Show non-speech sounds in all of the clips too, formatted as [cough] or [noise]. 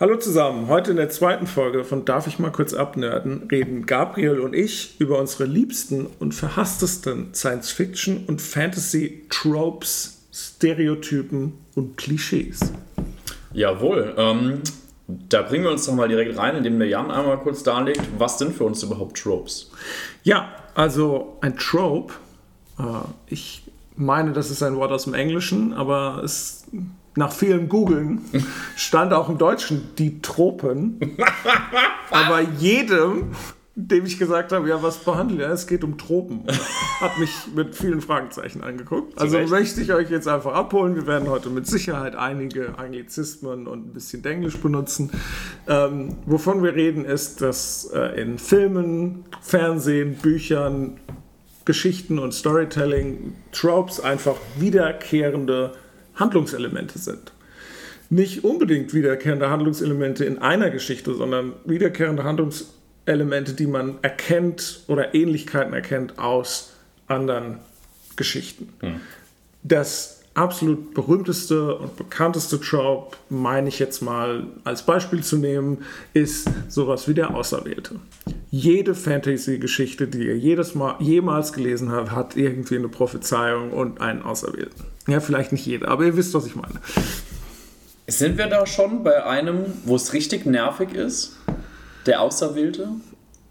Hallo zusammen, heute in der zweiten Folge von Darf ich mal kurz abnörden, reden Gabriel und ich über unsere liebsten und verhasstesten Science-Fiction- und Fantasy-Tropes, Stereotypen und Klischees. Jawohl, ähm, da bringen wir uns doch mal direkt rein, indem der Jan einmal kurz darlegt, was sind für uns überhaupt Tropes? Ja, also ein Trope, äh, ich meine, das ist ein Wort aus dem Englischen, aber es nach vielem Googeln stand auch im Deutschen die Tropen. [laughs] Aber jedem, dem ich gesagt habe, ja, was behandelt er? Es geht um Tropen. Hat mich mit vielen Fragezeichen angeguckt. Also möchte ich euch jetzt einfach abholen. Wir werden heute mit Sicherheit einige Anglizismen und ein bisschen Englisch benutzen. Ähm, wovon wir reden, ist, dass äh, in Filmen, Fernsehen, Büchern, Geschichten und Storytelling Tropes einfach wiederkehrende Handlungselemente sind. Nicht unbedingt wiederkehrende Handlungselemente in einer Geschichte, sondern wiederkehrende Handlungselemente, die man erkennt oder Ähnlichkeiten erkennt aus anderen Geschichten. Das absolut berühmteste und bekannteste Trope, meine ich jetzt mal als Beispiel zu nehmen, ist sowas wie der Auserwählte. Jede Fantasy-Geschichte, die ihr jedes Mal, jemals gelesen habt, hat irgendwie eine Prophezeiung und einen Auserwählten. Ja, vielleicht nicht jede, aber ihr wisst, was ich meine. Sind wir da schon bei einem, wo es richtig nervig ist? Der Auserwählte?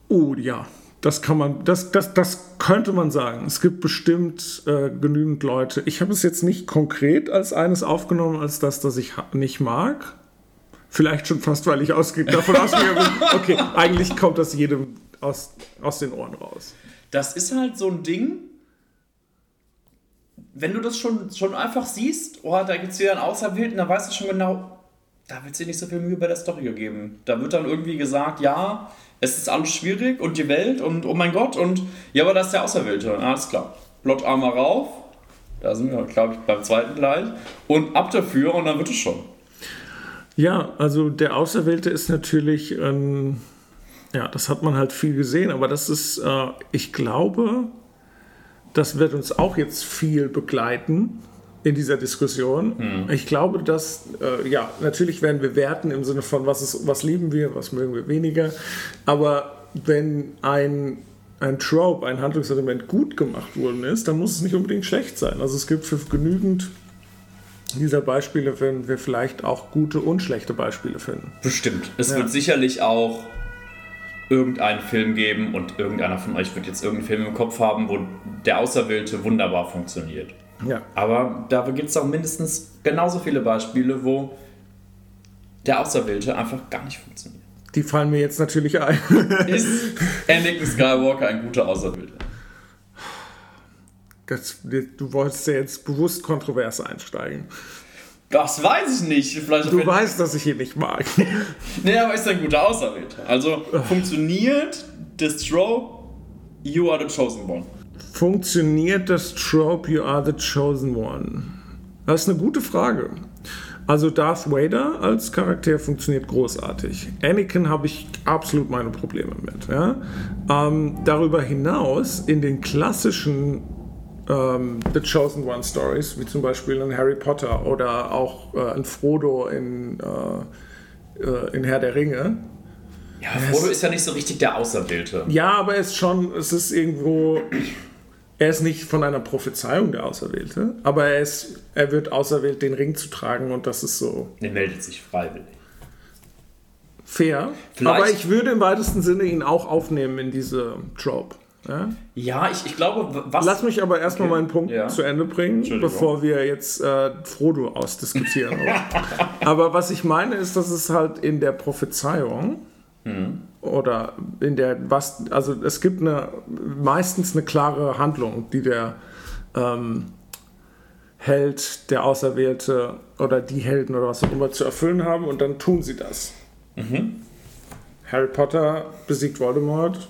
Oh ja, das kann man, das, das, das könnte man sagen. Es gibt bestimmt äh, genügend Leute. Ich habe es jetzt nicht konkret als eines aufgenommen, als das, das ich nicht mag. Vielleicht schon fast, weil ich ausge davon [laughs] ausgegangen bin, okay, eigentlich kommt das jedem aus, aus den Ohren raus. Das ist halt so ein Ding, wenn du das schon, schon einfach siehst, oh, da gibt es wieder einen Auserwählten, dann weißt du schon genau, da wird es dir nicht so viel Mühe bei der Story gegeben. Da wird dann irgendwie gesagt, ja, es ist alles schwierig und die Welt und oh mein Gott und ja, aber das ist der Auserwählte. Alles klar. Plot einmal rauf, da sind wir, glaube ich, beim zweiten gleich und ab dafür und dann wird es schon. Ja, also der Auserwählte ist natürlich, ähm, ja, das hat man halt viel gesehen, aber das ist, äh, ich glaube, das wird uns auch jetzt viel begleiten in dieser Diskussion. Ich glaube, dass, äh, ja, natürlich werden wir werten im Sinne von, was, ist, was lieben wir, was mögen wir weniger, aber wenn ein ein Trope, ein Handlungselement gut gemacht worden ist, dann muss es nicht unbedingt schlecht sein. Also es gibt für genügend dieser Beispiele, werden wir vielleicht auch gute und schlechte Beispiele finden. Bestimmt. Es Ja. wird sicherlich auch irgendeinen Film geben und irgendeiner von euch wird jetzt irgendeinen Film im Kopf haben, wo der Auserwählte wunderbar funktioniert. Ja. Aber da gibt es auch mindestens genauso viele Beispiele, wo der Auserwählte einfach gar nicht funktioniert. Die fallen mir jetzt natürlich ein. [laughs] Ist Anakin Skywalker ein guter Auserwählter? Das, du wolltest ja jetzt bewusst kontrovers einsteigen. Das weiß ich nicht. Vielleicht Du weißt, dass ich ihn nicht mag. [laughs] Nee, aber ist ein guter Auserwählter. Also funktioniert das Trope, you are the chosen one. Funktioniert das Trope You Are the Chosen One? Das ist eine gute Frage. Also Darth Vader als Charakter funktioniert großartig. Anakin habe ich absolut meine Probleme mit. Ja? Ähm, darüber hinaus in den klassischen ähm, The Chosen One Stories, wie zum Beispiel in Harry Potter oder auch äh, in Frodo in, äh, äh, in Herr der Ringe, Ja, Frodo ist ja nicht so richtig der Auserwählte. Ja, aber er ist schon, es ist irgendwo, er ist nicht von einer Prophezeiung der Auserwählte, aber er, ist, er wird auserwählt, den Ring zu tragen und das ist so Der meldet sich freiwillig. fair. Vielleicht- Aber ich würde im weitesten Sinne ihn auch aufnehmen in diese Trope. Ja? Ja, ich, ich glaube, was. Lass mich aber erstmal Okay. meinen Punkt Ja. zu Ende bringen, bevor wir jetzt äh, Frodo ausdiskutieren. [laughs] aber was ich meine ist, dass es halt in der Prophezeiung Mhm. oder in der was also es gibt eine meistens eine klare Handlung, die der ähm, Held, der Auserwählte oder die Helden oder was auch immer zu erfüllen haben und dann tun sie das. Mhm. Harry Potter besiegt Voldemort,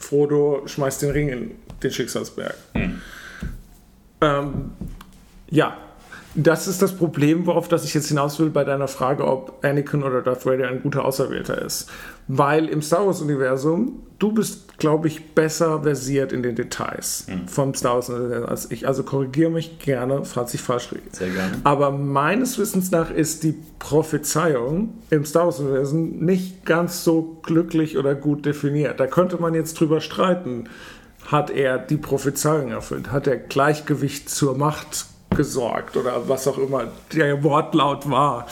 Frodo schmeißt den Ring in den Schicksalsberg. Mhm. Ähm, ja, Das ist das Problem, worauf das ich jetzt hinaus will bei deiner Frage, ob Anakin oder Darth Vader ein guter Auserwählter ist. Weil im Star Wars-Universum, du bist, glaube ich, besser versiert in den Details mhm. vom Star Wars-Universum als ich. Also korrigiere mich gerne, falls ich falsch liege. Sehr gerne. Aber meines Wissens nach ist die Prophezeiung im Star Wars-Universum nicht ganz so glücklich oder gut definiert. Da könnte man jetzt drüber streiten. Hat er die Prophezeiung erfüllt? Hat er Gleichgewicht zur Macht gesorgt oder was auch immer der Wortlaut war.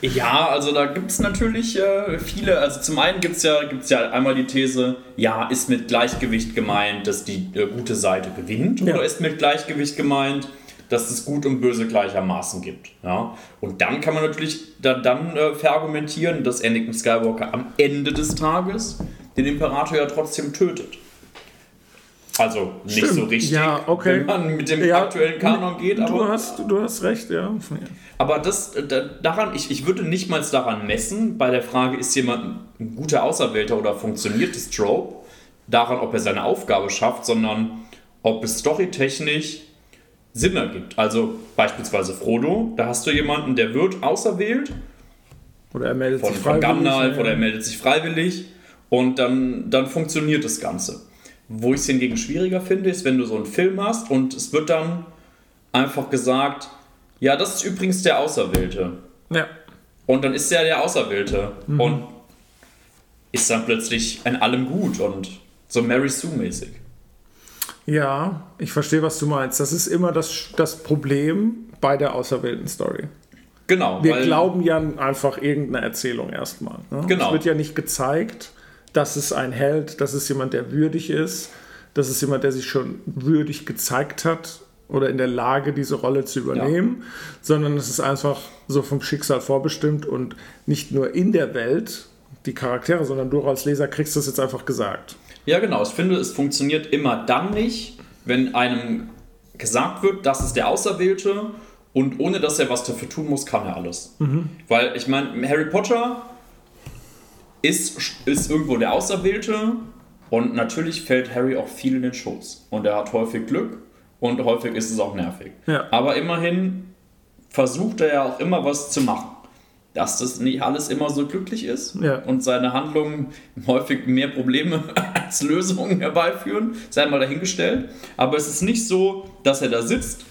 Ja, also da gibt es natürlich äh, viele. Also zum einen gibt es ja, gibt's ja einmal die These, ja, ist mit Gleichgewicht gemeint, dass die äh, gute Seite gewinnt ja. oder ist mit Gleichgewicht gemeint, dass es Gut und Böse gleichermaßen gibt. Ja? Und dann kann man natürlich da, dann äh, verargumentieren, dass Anakin Skywalker am Ende des Tages den Imperator ja trotzdem tötet. Also nicht Stimmt. so richtig, ja, okay. wenn man mit dem ja, aktuellen Kanon geht. Aber, du, hast, du hast recht, ja. Aber das, daran, ich, ich würde nicht mal daran messen, bei der Frage, ist jemand ein guter Auserwählter oder funktioniert das Trope, daran, ob er seine Aufgabe schafft, sondern ob es storytechnisch Sinn ergibt. Also beispielsweise Frodo, da hast du jemanden, der wird auserwählt. Oder er meldet von, sich freiwillig. Von Gandalf ja. oder er meldet sich freiwillig. Und dann, dann funktioniert das Ganze. Wo ich es hingegen schwieriger finde, ist, wenn du so einen Film hast und es wird dann einfach gesagt, ja, das ist übrigens der Auserwählte. Ja. Und dann ist er der Auserwählte. Mhm. Und ist dann plötzlich in allem gut und so Mary Sue-mäßig. Ja, ich verstehe, was du meinst. Das ist immer das, das Problem bei der auserwählten Story. Genau. Wir glauben ja einfach irgendeine Erzählung erstmal. Ne? Genau. Es wird ja nicht gezeigt das ist ein Held, das ist jemand, der würdig ist, das ist jemand, der sich schon würdig gezeigt hat oder in der Lage, diese Rolle zu übernehmen, ja. sondern es ist einfach so vom Schicksal vorbestimmt und nicht nur in der Welt die Charaktere, sondern du als Leser kriegst das jetzt einfach gesagt. Ja, genau. Ich finde, es funktioniert immer dann nicht, wenn einem gesagt wird, das ist der Auserwählte und ohne dass er was dafür tun muss, kann er alles. Mhm. Weil ich meine, Harry Potter ist, ist irgendwo der Auserwählte und natürlich fällt Harry auch viel in den Schoß. Und er hat häufig Glück und häufig ist es auch nervig. Ja. Aber immerhin versucht er ja auch immer was zu machen. Dass das nicht alles immer so glücklich ist ja. und seine Handlungen häufig mehr Probleme [laughs] als Lösungen herbeiführen, sei mal dahingestellt. Aber es ist nicht so, dass er da sitzt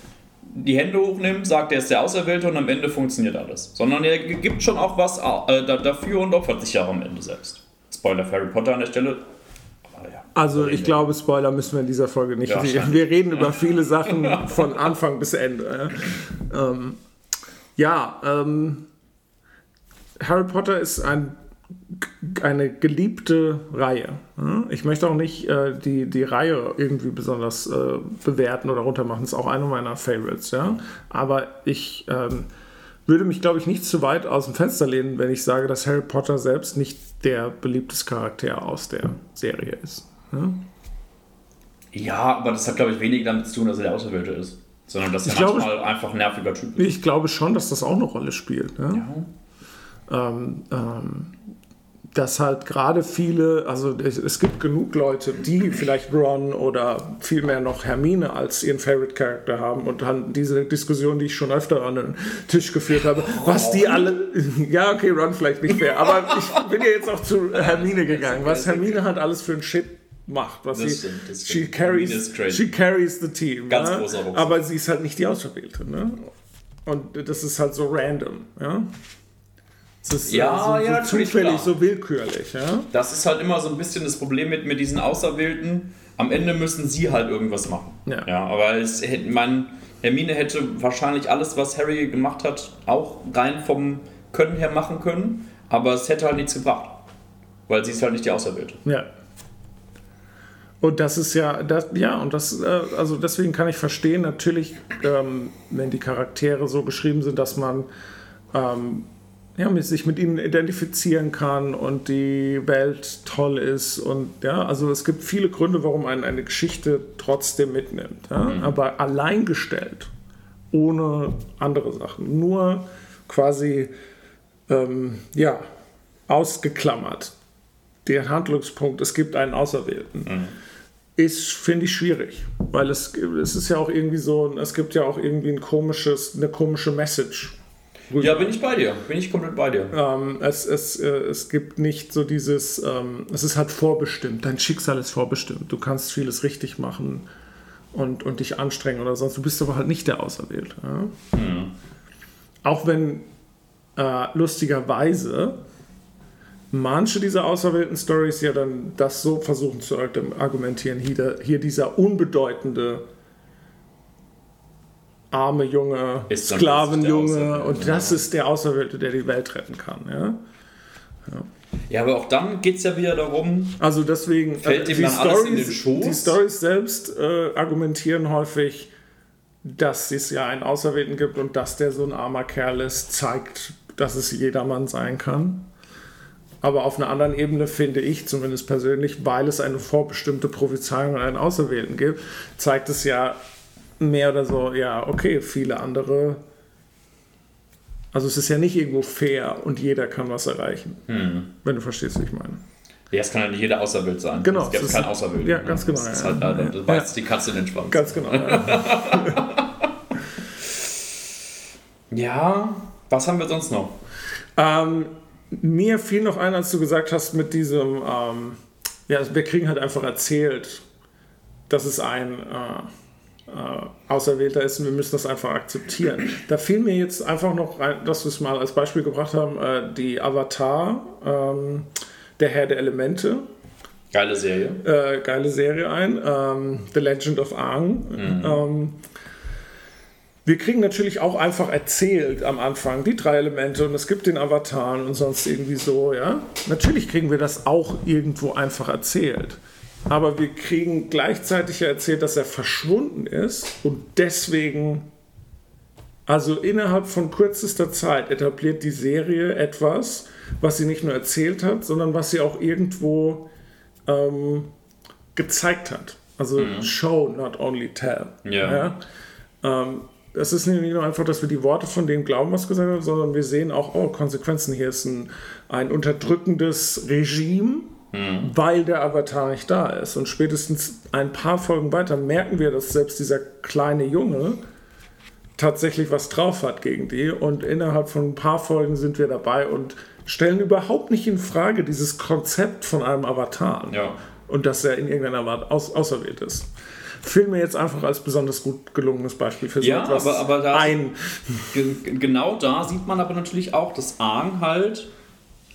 die Hände hochnimmt, sagt, er ist der Auserwählte und am Ende funktioniert alles. Sondern er gibt schon auch was äh, dafür und opfert sich ja auch am Ende selbst. Spoiler für Harry Potter an der Stelle. Ja, also ich glaube, Spoiler müssen wir in dieser Folge nicht. Ja, wir reden über [laughs] viele Sachen von Anfang bis Ende. Ähm, ja, ähm, Harry Potter ist ein eine geliebte Reihe. Ich möchte auch nicht äh, die, die Reihe irgendwie besonders äh, bewerten oder runtermachen. Das ist auch einer meiner Favorites. Ja? Aber ich ähm, würde mich, glaube ich, nicht zu weit aus dem Fenster lehnen, wenn ich sage, dass Harry Potter selbst nicht der beliebteste Charakter aus der Serie ist. Ja, ja aber das hat, glaube ich, wenig damit zu tun, dass er der Auserwählte ist. Sondern dass er ich manchmal glaube, einfach ein nerviger Typ ist. Ich glaube schon, dass das auch eine Rolle spielt. Ja. ja. Ähm, ähm, dass halt gerade viele, also es gibt genug Leute, die vielleicht Ron oder vielmehr noch Hermine als ihren Favorite Character haben und dann diese Diskussion, die ich schon öfter an den Tisch geführt habe, was die alle, [laughs] ja okay, Ron vielleicht nicht mehr, aber [laughs] ich bin ja jetzt auch zu Hermine gegangen, was Hermine hat alles für ein Shit macht, was das sie, stimmt, das she carries, she carries the team, Ganz ne? großer aber sie ist halt nicht die Auserwählte, ne? Und das ist halt so random, ja. Das ist ja, so, ja, so zufällig, klar. so willkürlich. Ja? Das ist halt immer so ein bisschen das Problem mit, mit diesen Auserwählten. Am Ende müssen sie halt irgendwas machen. Ja. ja aber es, man, Hermine hätte wahrscheinlich alles, was Harry gemacht hat, auch rein vom Können her machen können. Aber es hätte halt nichts gebracht. Weil sie ist halt nicht die Auserwählte. Ja. Und das ist ja, das, ja, und das, äh, also deswegen kann ich verstehen, natürlich, ähm, wenn die Charaktere so geschrieben sind, dass man ähm, ja, sich mit ihnen identifizieren kann und die Welt toll ist. Und ja, also es gibt viele Gründe, warum man eine Geschichte trotzdem mitnimmt. Ja? Mhm. Aber alleingestellt, ohne andere Sachen. Nur quasi, ähm, ja, ausgeklammert. Der Handlungspunkt, es gibt einen Auserwählten. Mhm. ist, finde ich, schwierig. Weil es, es ist ja auch irgendwie so, es gibt ja auch irgendwie ein komisches, eine komische Message. Ja, bin ich bei dir. Bin ich komplett bei dir. Ähm, es, es, äh, es gibt nicht so dieses, ähm, es ist halt vorbestimmt. Dein Schicksal ist vorbestimmt. Du kannst vieles richtig machen und, und dich anstrengen oder sonst. Du bist aber halt nicht der Auserwählte. Ja? Mhm. Auch wenn äh, lustigerweise manche dieser auserwählten Stories ja dann das so versuchen zu argumentieren, hier, hier dieser unbedeutende arme Junge, Sklavenjunge und das ist der Auserwählte, der die Welt retten kann. Ja, ja. ja aber auch dann geht es ja wieder darum, also deswegen, fällt äh, ihm dann Storys, alles in den Schoß? Die Stories selbst äh, argumentieren häufig, dass es ja einen Auserwählten gibt und dass der so ein armer Kerl ist, zeigt, dass es jedermann sein kann. Aber auf einer anderen Ebene finde ich, zumindest persönlich, weil es eine vorbestimmte Prophezeiung an einen Auserwählten gibt, zeigt es ja mehr oder so, ja, okay, viele andere. Also es ist ja nicht irgendwo fair und jeder kann was erreichen. Hm. Wenn du verstehst, wie ich meine. Ja, es kann ja nicht jeder Auserwählt sein. Genau. Es gibt kein Auserwählt. Ja, ganz genau. Das, ja. halt, ja. das beißt ja. die Katze in den Schwanz. Ganz genau. Ja. [laughs] ja, was haben wir sonst noch? Ähm, mir fiel noch ein, als du gesagt hast, mit diesem, ähm, ja, wir kriegen halt einfach erzählt, dass es ein äh, äh, Auserwählter ist und wir müssen das einfach akzeptieren. Da fiel mir jetzt einfach noch ein, dass wir es mal als Beispiel gebracht haben, äh, die Avatar, ähm, der Herr der Elemente. Geile Serie. Äh, geile Serie ein. Ähm, The Legend of Aang. Mhm. Ähm, wir kriegen natürlich auch einfach erzählt am Anfang die drei Elemente und es gibt den Avatar und sonst irgendwie so, ja. Natürlich kriegen wir das auch irgendwo einfach erzählt. Aber wir kriegen gleichzeitig ja erzählt, dass er verschwunden ist und deswegen, also innerhalb von kürzester Zeit etabliert die Serie etwas, was sie nicht nur erzählt hat, sondern was sie auch irgendwo ähm, gezeigt hat. Also mhm. show, not only tell. Ja. ja? Ähm, es ist nicht nur einfach, dass wir die Worte von dem glauben, was gesagt wird, sondern wir sehen auch, oh, Konsequenzen. Hier ist ein, ein unterdrückendes Regime, mhm. weil der Avatar nicht da ist. Und spätestens ein paar Folgen weiter merken wir, dass selbst dieser kleine Junge tatsächlich was drauf hat gegen die. Und innerhalb von ein paar Folgen sind wir dabei und stellen überhaupt nicht in Frage dieses Konzept von einem Avatar. Ja. Und dass er in irgendeiner Art aus, auserwählt ist fiel mir jetzt einfach als besonders gut gelungenes Beispiel für so ja, etwas aber, aber da, ein. Genau da sieht man aber natürlich auch, dass Aang halt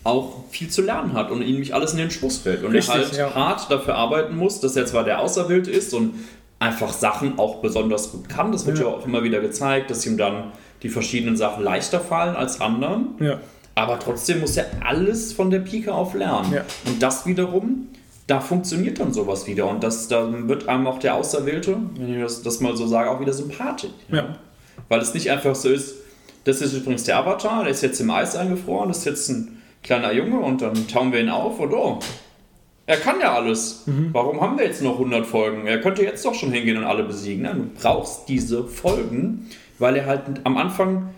auch viel zu lernen hat und ihm nicht alles in den Schuss fällt. Und Richtig, er halt ja. hart dafür arbeiten muss, dass er zwar der Auserwählte ist und einfach Sachen auch besonders gut kann. Das wird ja, ja auch immer wieder gezeigt, dass ihm dann die verschiedenen Sachen leichter fallen als anderen. Ja. Aber trotzdem muss er alles von der Pike auf lernen. Ja. Und das wiederum da funktioniert dann sowas wieder. Und das, dann wird einem auch der Auserwählte, wenn ich das, das mal so sage, auch wieder sympathisch. Ja. Weil es nicht einfach so ist, das ist übrigens der Avatar, der ist jetzt im Eis eingefroren, das ist jetzt ein kleiner Junge und dann tauen wir ihn auf und oh, er kann ja alles. Mhm. Warum haben wir jetzt noch 100 Folgen? Er könnte jetzt doch schon hingehen und alle besiegen. Du brauchst diese Folgen, weil er halt am Anfang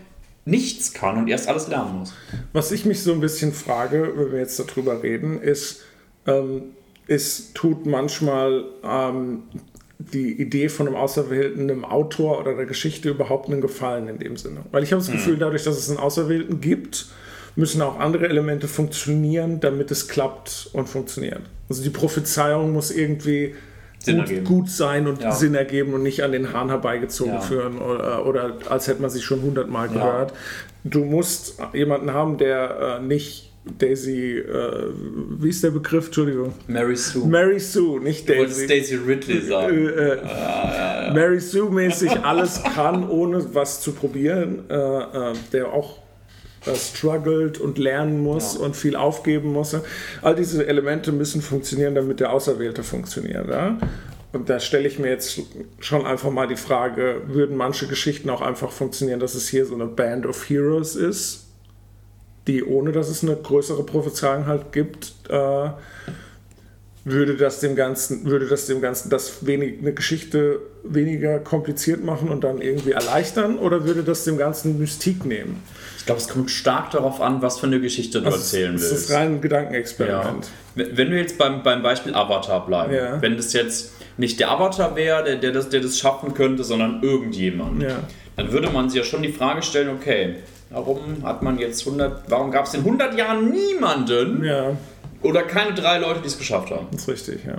nichts kann und erst alles lernen muss. Was ich mich so ein bisschen frage, wenn wir jetzt darüber reden, ist, ähm, es tut manchmal ähm, die Idee von einem Auserwählten, einem Autor oder der Geschichte überhaupt einen Gefallen in dem Sinne. Weil ich habe das mhm. Gefühl, dadurch, dass es einen Auserwählten gibt, müssen auch andere Elemente funktionieren, damit es klappt und funktioniert. Also die Prophezeiung muss irgendwie gut, gut, sein und ja. Sinn ergeben und nicht an den Hahn herbeigezogen ja. führen oder, oder, als hätte man sich schon hundertmal gehört. Ja. Du musst jemanden haben, der äh, nicht Daisy, äh, wie ist der Begriff? Entschuldigung. Mary Sue. Mary Sue, nicht Daisy. Du Daisy Ridley sagen. Äh, äh, ja, ja, Mary Sue-mäßig alles kann, ohne was zu probieren. Äh, äh, der auch äh, struggelt und lernen muss und viel aufgeben muss. All diese Elemente müssen funktionieren, damit der Auserwählte funktioniert. Ja? Und da stelle ich mir jetzt schon einfach mal die Frage, würden manche Geschichten auch einfach funktionieren, dass es hier so eine Band of Heroes ist? die ohne dass es eine größere Prophezeiung halt gibt, äh, würde das dem Ganzen, würde das dem Ganzen das wenig, eine Geschichte weniger kompliziert machen und dann irgendwie erleichtern oder würde das dem Ganzen Mystik nehmen? Ich glaube, es kommt stark darauf an, was für eine Geschichte du Also, erzählen das willst. ist rein ein Gedankenexperiment. Ja. Wenn wir jetzt beim, beim Beispiel Avatar bleiben, Ja. wenn das jetzt nicht der Avatar wäre, der, der, das, der das schaffen könnte, sondern irgendjemand, Ja. dann würde man sich ja schon die Frage stellen, okay, warum hat man jetzt 100, warum gab es in 100 Jahren niemanden Ja, oder keine drei Leute, die es geschafft haben? das ist richtig, ja.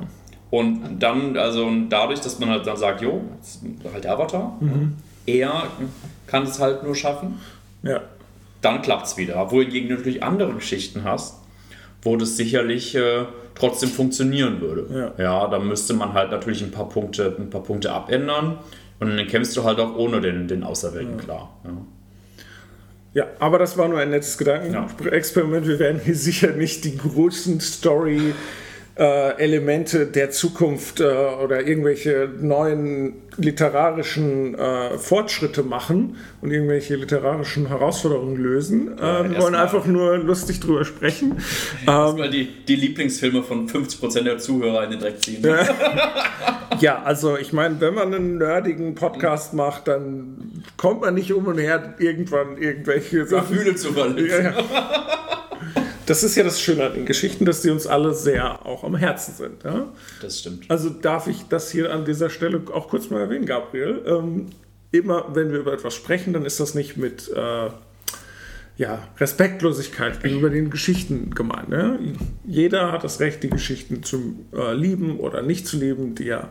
Und dann, also dadurch, dass man halt dann sagt, jo, halt der Avatar, Mhm. er kann es halt nur schaffen, Ja, dann klappt es wieder. Wohingegen du natürlich andere Geschichten hast, wo das sicherlich äh, trotzdem funktionieren würde. Ja. da müsste man halt natürlich ein paar Punkte, ein paar Punkte abändern und dann kämpfst du halt auch ohne den, den Auserwählten klar. Ja. Ja, aber das war nur ein nettes Gedankenexperiment. Wir werden hier sicher nicht die großen Story äh, Elemente der Zukunft äh, oder irgendwelche neuen literarischen äh, Fortschritte machen und irgendwelche literarischen Herausforderungen lösen. Äh, wir wollen einfach nur lustig drüber sprechen. [laughs] Ähm, Erstmal die, die Lieblingsfilme von 50% der Zuhörer in den Dreck ziehen. ja, [laughs] also ich meine, wenn man einen nerdigen Podcast macht, dann kommt man nicht um und her, irgendwann irgendwelche Sachen Gefühle zu verletzen. Ja, ja. [laughs] Das ist ja das Schöne an den Geschichten, dass die uns alle sehr auch am Herzen sind. Ja? Das stimmt. Also darf ich das hier an dieser Stelle auch kurz mal erwähnen, Gabriel. Ähm, immer wenn wir über etwas sprechen, dann ist das nicht mit äh, ja, Respektlosigkeit gegenüber den Geschichten gemeint. Ne? Jeder hat das Recht, die Geschichten zu äh, lieben oder nicht zu lieben, die er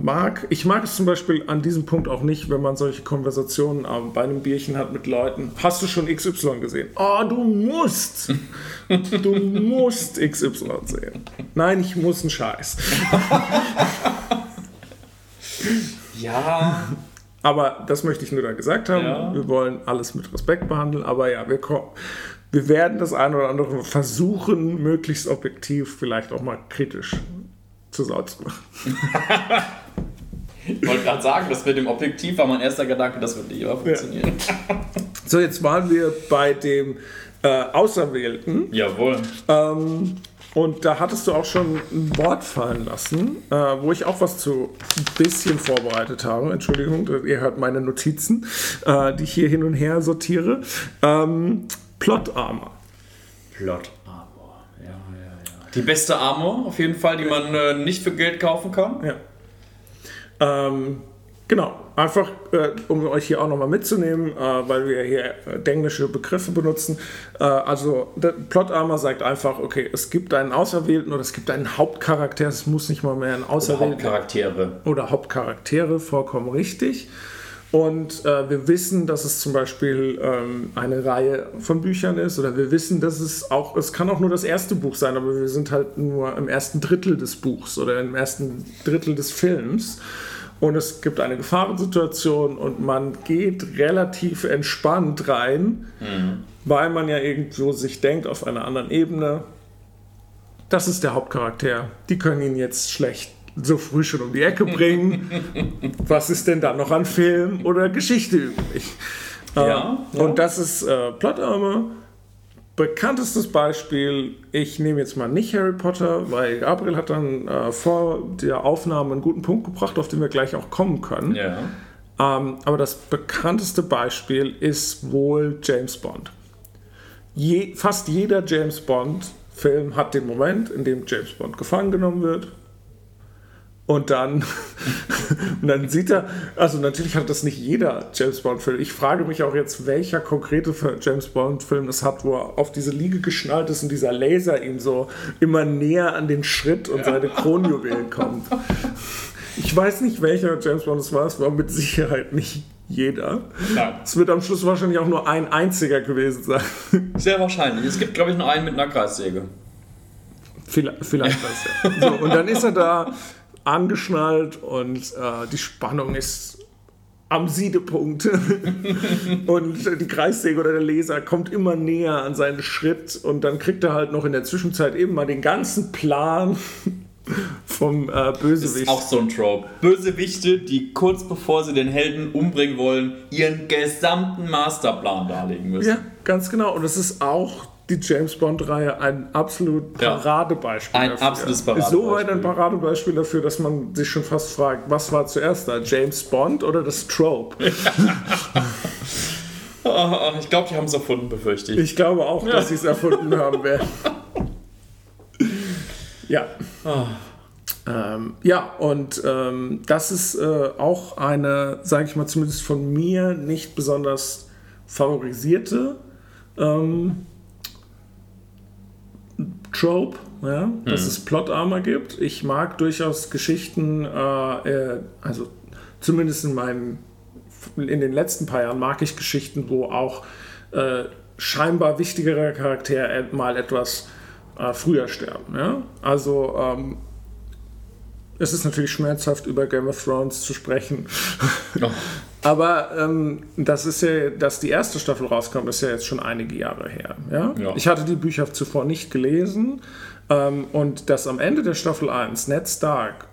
mag. Ich mag es zum Beispiel an diesem Punkt auch nicht, wenn man solche Konversationen äh, bei einem Bierchen hat mit Leuten. Hast du schon XY gesehen? Oh, du musst! [laughs] Du musst XY sehen. Nein, ich muss einen Scheiß. [laughs] Ja, Aber das möchte ich nur da gesagt haben. Ja. Wir wollen alles mit Respekt behandeln. Aber ja, wir, ko- wir werden das eine oder andere versuchen, möglichst objektiv, vielleicht auch mal kritisch zu Sau zu machen. ich wollte gerade sagen, das mit dem Objektiv war mein erster Gedanke, das wird nicht immer funktionieren. So, jetzt waren wir bei dem äh, Auserwählten. Jawohl. Ähm, und da hattest du auch schon ein Wort fallen lassen, äh, wo ich auch was zu ein bisschen vorbereitet habe. Entschuldigung, ihr hört meine Notizen, äh, die ich hier hin und her sortiere. Ähm, Plot Armor. Plot Armor. Ja, ja, ja. Die beste Armor, auf jeden Fall, die man äh, nicht für Geld kaufen kann. Ja. Ähm, genau, einfach äh, um euch hier auch nochmal mitzunehmen, äh, weil wir hier äh, englische Begriffe benutzen. Äh, also Plot Armor sagt einfach, okay, es gibt einen Auserwählten oder es gibt einen Hauptcharakter, es muss nicht mal mehr ein Oder Auserwählter Hauptcharaktere. oder Hauptcharaktere, vollkommen richtig. Und äh, wir wissen, dass es zum Beispiel ähm, eine Reihe von Büchern ist, oder wir wissen, dass es auch, es kann auch nur das erste Buch sein, aber wir sind halt nur im ersten Drittel des Buchs oder im ersten Drittel des Films. Und es gibt eine Gefahrensituation und man geht relativ entspannt rein, weil man ja irgendwo sich denkt auf einer anderen Ebene, das ist der Hauptcharakter. Die können ihn jetzt schlecht so früh schon um die Ecke bringen. [laughs] Was ist denn da noch an Film oder Geschichte übrig? Ja, Ähm, Und das ist äh, Plot Armor. Bekanntestes Beispiel, ich nehme jetzt mal nicht Harry Potter, weil Gabriel hat dann äh, vor der Aufnahme einen guten Punkt gebracht, auf den wir gleich auch kommen können. Ja. Ähm, aber das bekannteste Beispiel ist wohl James Bond. Je, fast jeder James Bond-Film hat den Moment, in dem James Bond gefangen genommen wird. Und dann, [laughs] und dann sieht er, also natürlich hat das nicht jeder James Bond-Film. Ich frage mich auch jetzt, welcher konkrete James Bond-Film es hat, wo er auf diese Liege geschnallt ist und dieser Laser ihm so immer näher an den Schritt und seine Kronjuwelen kommt. Ich weiß nicht, welcher James Bond es war. Es war mit Sicherheit nicht jeder. Nein. Es wird am Schluss wahrscheinlich auch nur ein einziger gewesen sein. [laughs] Sehr wahrscheinlich. Es gibt, glaube ich, nur einen mit einer Kreissäge. Vielleicht, vielleicht das ja. So, und dann ist er da angeschnallt und äh, die Spannung ist am Siedepunkt. [laughs] und die Kreissäge oder der Laser kommt immer näher an seinen Schritt und dann kriegt er halt noch in der Zwischenzeit eben mal den ganzen Plan [laughs] vom äh, Bösewicht. ist auch so ein Trope. Bösewichte, die kurz bevor sie den Helden umbringen wollen, ihren gesamten Masterplan darlegen müssen. Ja, ganz genau. Und es ist auch die James Bond-Reihe ein absolut Ja. Paradebeispiel Ein dafür. absolutes Ist so weit Paradebeispiel. ein Paradebeispiel dafür, dass man sich schon fast fragt, was war zuerst da, James Bond oder das Trope? [laughs] Ah, Ich glaube, die haben es erfunden, befürchte ich. Ich glaube auch, dass sie es erfunden haben werden. [laughs] Ja. Ähm, ja, und ähm, das ist äh, auch eine, sage ich mal, zumindest von mir nicht besonders favorisierte ähm, Trope, ja, dass es Plot-Armor gibt. Ich mag durchaus Geschichten, äh, äh, also zumindest in meinen, in den letzten paar Jahren mag ich Geschichten, wo auch äh, scheinbar wichtigere Charaktere mal etwas äh, früher sterben. Ja? Also ähm, es ist natürlich schmerzhaft, über Game of Thrones zu sprechen. Oh. [laughs] Aber ähm, das ist ja, dass die erste Staffel rauskommt, ist ja jetzt schon einige Jahre her. Ja? Ja. Ich hatte die Bücher zuvor nicht gelesen ähm, und dass am Ende der Staffel 1 Ned Stark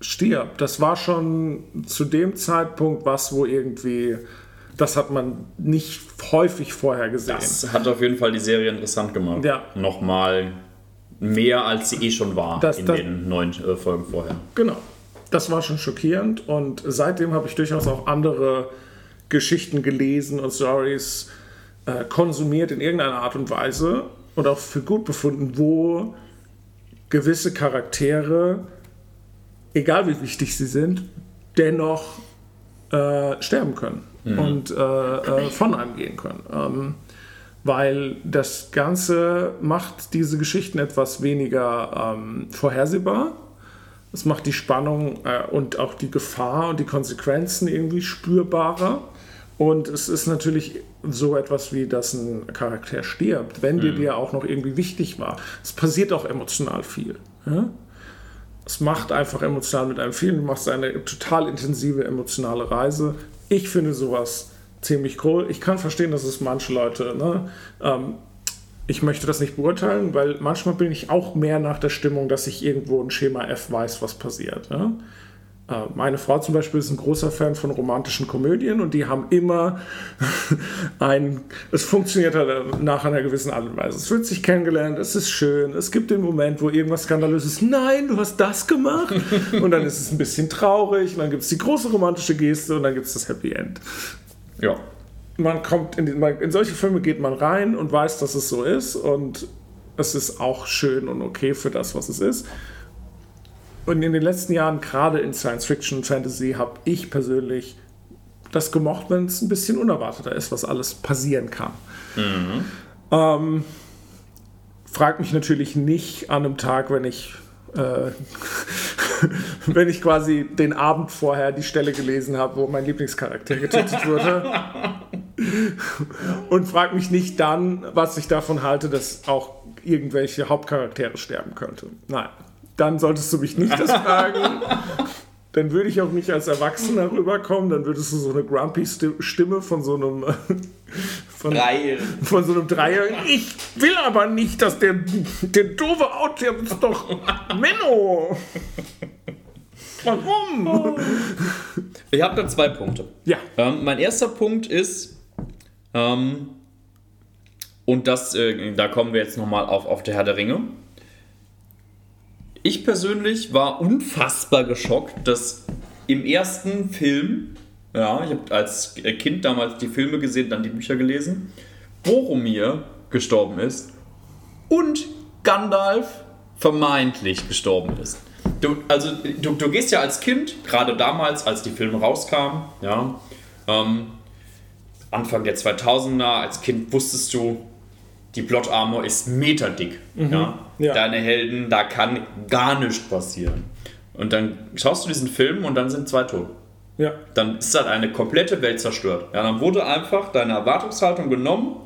stirbt, das war schon zu dem Zeitpunkt was, wo irgendwie, das hat man nicht häufig vorher gesehen. Das hat auf jeden Fall die Serie interessant gemacht. Ja. Nochmal mehr, als sie eh schon war Das- in das- den neun äh, Folgen vorher. Genau. Das war schon schockierend und seitdem habe ich durchaus auch andere Geschichten gelesen und Stories äh, konsumiert in irgendeiner Art und Weise und auch für gut befunden, wo gewisse Charaktere, egal wie wichtig sie sind, dennoch äh, sterben können und äh, äh, von einem gehen können. Ähm, weil das Ganze macht diese Geschichten etwas weniger ähm, vorhersehbar. Es macht die Spannung äh, und auch die Gefahr und die Konsequenzen irgendwie spürbarer. Und es ist natürlich so etwas wie, dass ein Charakter stirbt, wenn dir der auch noch irgendwie wichtig war. Es passiert auch emotional viel. Ja? Es macht einfach emotional mit einem viel. Du machst eine total intensive emotionale Reise. Ich finde sowas ziemlich cool. Ich kann verstehen, dass es manche Leute, ne, ähm, ich möchte das nicht beurteilen, weil manchmal bin ich auch mehr nach der Stimmung, dass ich irgendwo ein Schema F weiß, was passiert. Ja? Äh, Meine Frau zum Beispiel ist ein großer Fan von romantischen Komödien und die haben immer [laughs] ein, es funktioniert halt nach einer gewissen Art und Weise. Es wird sich kennengelernt, es ist schön, es gibt den Moment, wo irgendwas skandalös ist, nein, du hast das gemacht und dann ist es ein bisschen traurig und dann gibt es die große romantische Geste und dann gibt es das Happy End Ja. Man kommt in, die, in solche Filme geht man rein und weiß, dass es so ist und es ist auch schön und okay für das, was es ist. Und in den letzten Jahren, gerade in Science Fiction und Fantasy, habe ich persönlich das gemocht, wenn es ein bisschen unerwarteter ist, was alles passieren kann. Ähm, frag mich natürlich nicht an einem Tag, wenn ich äh, [laughs] wenn ich quasi den Abend vorher die Stelle gelesen habe, wo mein Lieblingscharakter getötet wurde. [laughs] Und frag mich nicht dann, was ich davon halte, dass auch irgendwelche Hauptcharaktere sterben könnte. Nein, dann solltest du mich nicht das fragen. [laughs] Dann würde ich auch nicht als Erwachsener rüberkommen, dann würdest du so eine grumpy Sti- Stimme von so einem von, Drei. von so einem Dreijährigen. Ich will aber nicht, dass der, der doofe Auto ist doch Menno. Warum? Ich habe da zwei Punkte. Ja. Ähm, mein erster Punkt ist, ähm, und das, äh, da kommen wir jetzt nochmal auf, auf der Herr der Ringe. Ich persönlich war unfassbar geschockt, dass im ersten Film, ja, ich habe als Kind damals die Filme gesehen, dann die Bücher gelesen, Boromir gestorben ist und Gandalf vermeintlich gestorben ist. Du, also, du, du gehst ja als Kind, gerade damals, als die Filme rauskamen, ja, ähm, Anfang der 2000er, als Kind wusstest du, die Plot Armor ist meterdick. Ja? Ja. Deine Helden, da kann gar nichts passieren. Und dann schaust du diesen Film und dann sind zwei tot. Ja. Dann ist halt eine komplette Welt zerstört. Ja, dann wurde einfach deine Erwartungshaltung genommen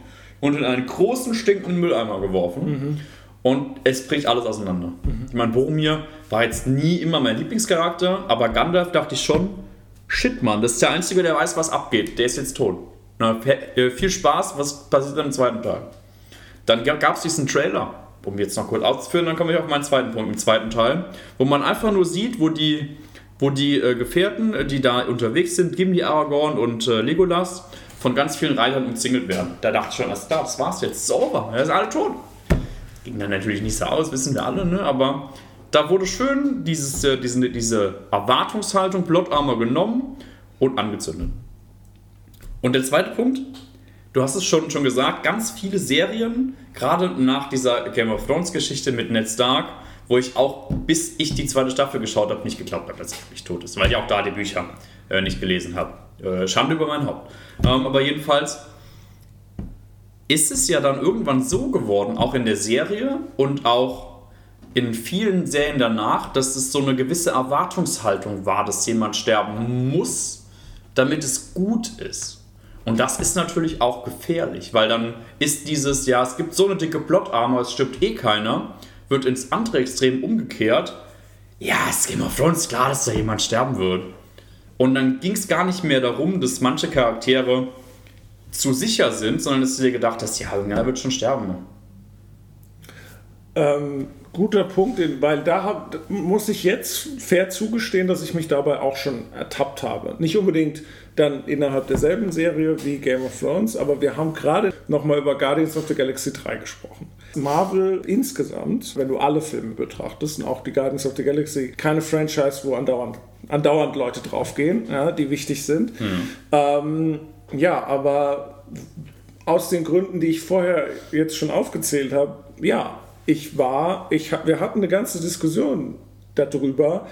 und in einen großen stinkenden Mülleimer geworfen. Und es bricht alles auseinander. Ich meine, Boromir war jetzt nie immer mein Lieblingscharakter, aber Gandalf dachte ich schon, shit, Mann, das ist der Einzige, der weiß, was abgeht. Der ist jetzt tot. Na, äh, viel Spaß, was passiert am zweiten Tag? Dann gab es diesen Trailer, um jetzt noch kurz auszuführen, dann komme ich auf meinen zweiten Punkt, im zweiten Teil, wo man einfach nur sieht, wo die, wo die äh, Gefährten, äh, die da unterwegs sind, Gimli, Aragorn und äh, Legolas, von ganz vielen Reitern umzingelt werden. Da dachte ich schon, das, das war's jetzt, over, er ist alle tot. Ging dann natürlich nicht so aus, wissen wir alle, ne? aber da wurde schön dieses, äh, diese, diese Erwartungshaltung Plot Armor genommen und angezündet. Und der zweite Punkt, du hast es schon, schon gesagt, ganz viele Serien, gerade nach dieser Game of Thrones Geschichte mit Ned Stark, wo ich auch, bis ich die zweite Staffel geschaut habe, nicht geglaubt habe, dass er wirklich tot ist, weil ich auch da die Bücher äh, nicht gelesen habe. Äh, Schande über mein Haupt. Ähm, aber jedenfalls ist es ja dann irgendwann so geworden, auch in der Serie und auch in vielen Serien danach, dass es so eine gewisse Erwartungshaltung war, dass jemand sterben muss, damit es gut ist. Und das ist natürlich auch gefährlich, weil dann ist dieses, ja, es gibt so eine dicke Plot-Armor, es stirbt eh keiner, wird ins andere Extrem umgekehrt. Ja, es Game of Thrones, klar, dass da jemand sterben wird. Und dann ging es gar nicht mehr darum, dass manche Charaktere zu sicher sind, sondern dass du dir gedacht hast, ja, irgendeiner wird schon sterben. Ähm, guter Punkt, weil da hab, muss ich jetzt fair zugestehen, dass ich mich dabei auch schon ertappt habe. Nicht unbedingt dann innerhalb derselben Serie wie Game of Thrones, aber wir haben gerade nochmal über Guardians of the Galaxy 3 gesprochen. Marvel insgesamt, wenn du alle Filme betrachtest und auch die Guardians of the Galaxy, keine Franchise, wo andauernd, andauernd Leute draufgehen, ja, die wichtig sind. Mhm. Ähm, ja, aber aus den Gründen, die ich vorher jetzt schon aufgezählt habe, ja, ich war, ich, wir hatten eine ganze Diskussion darüber,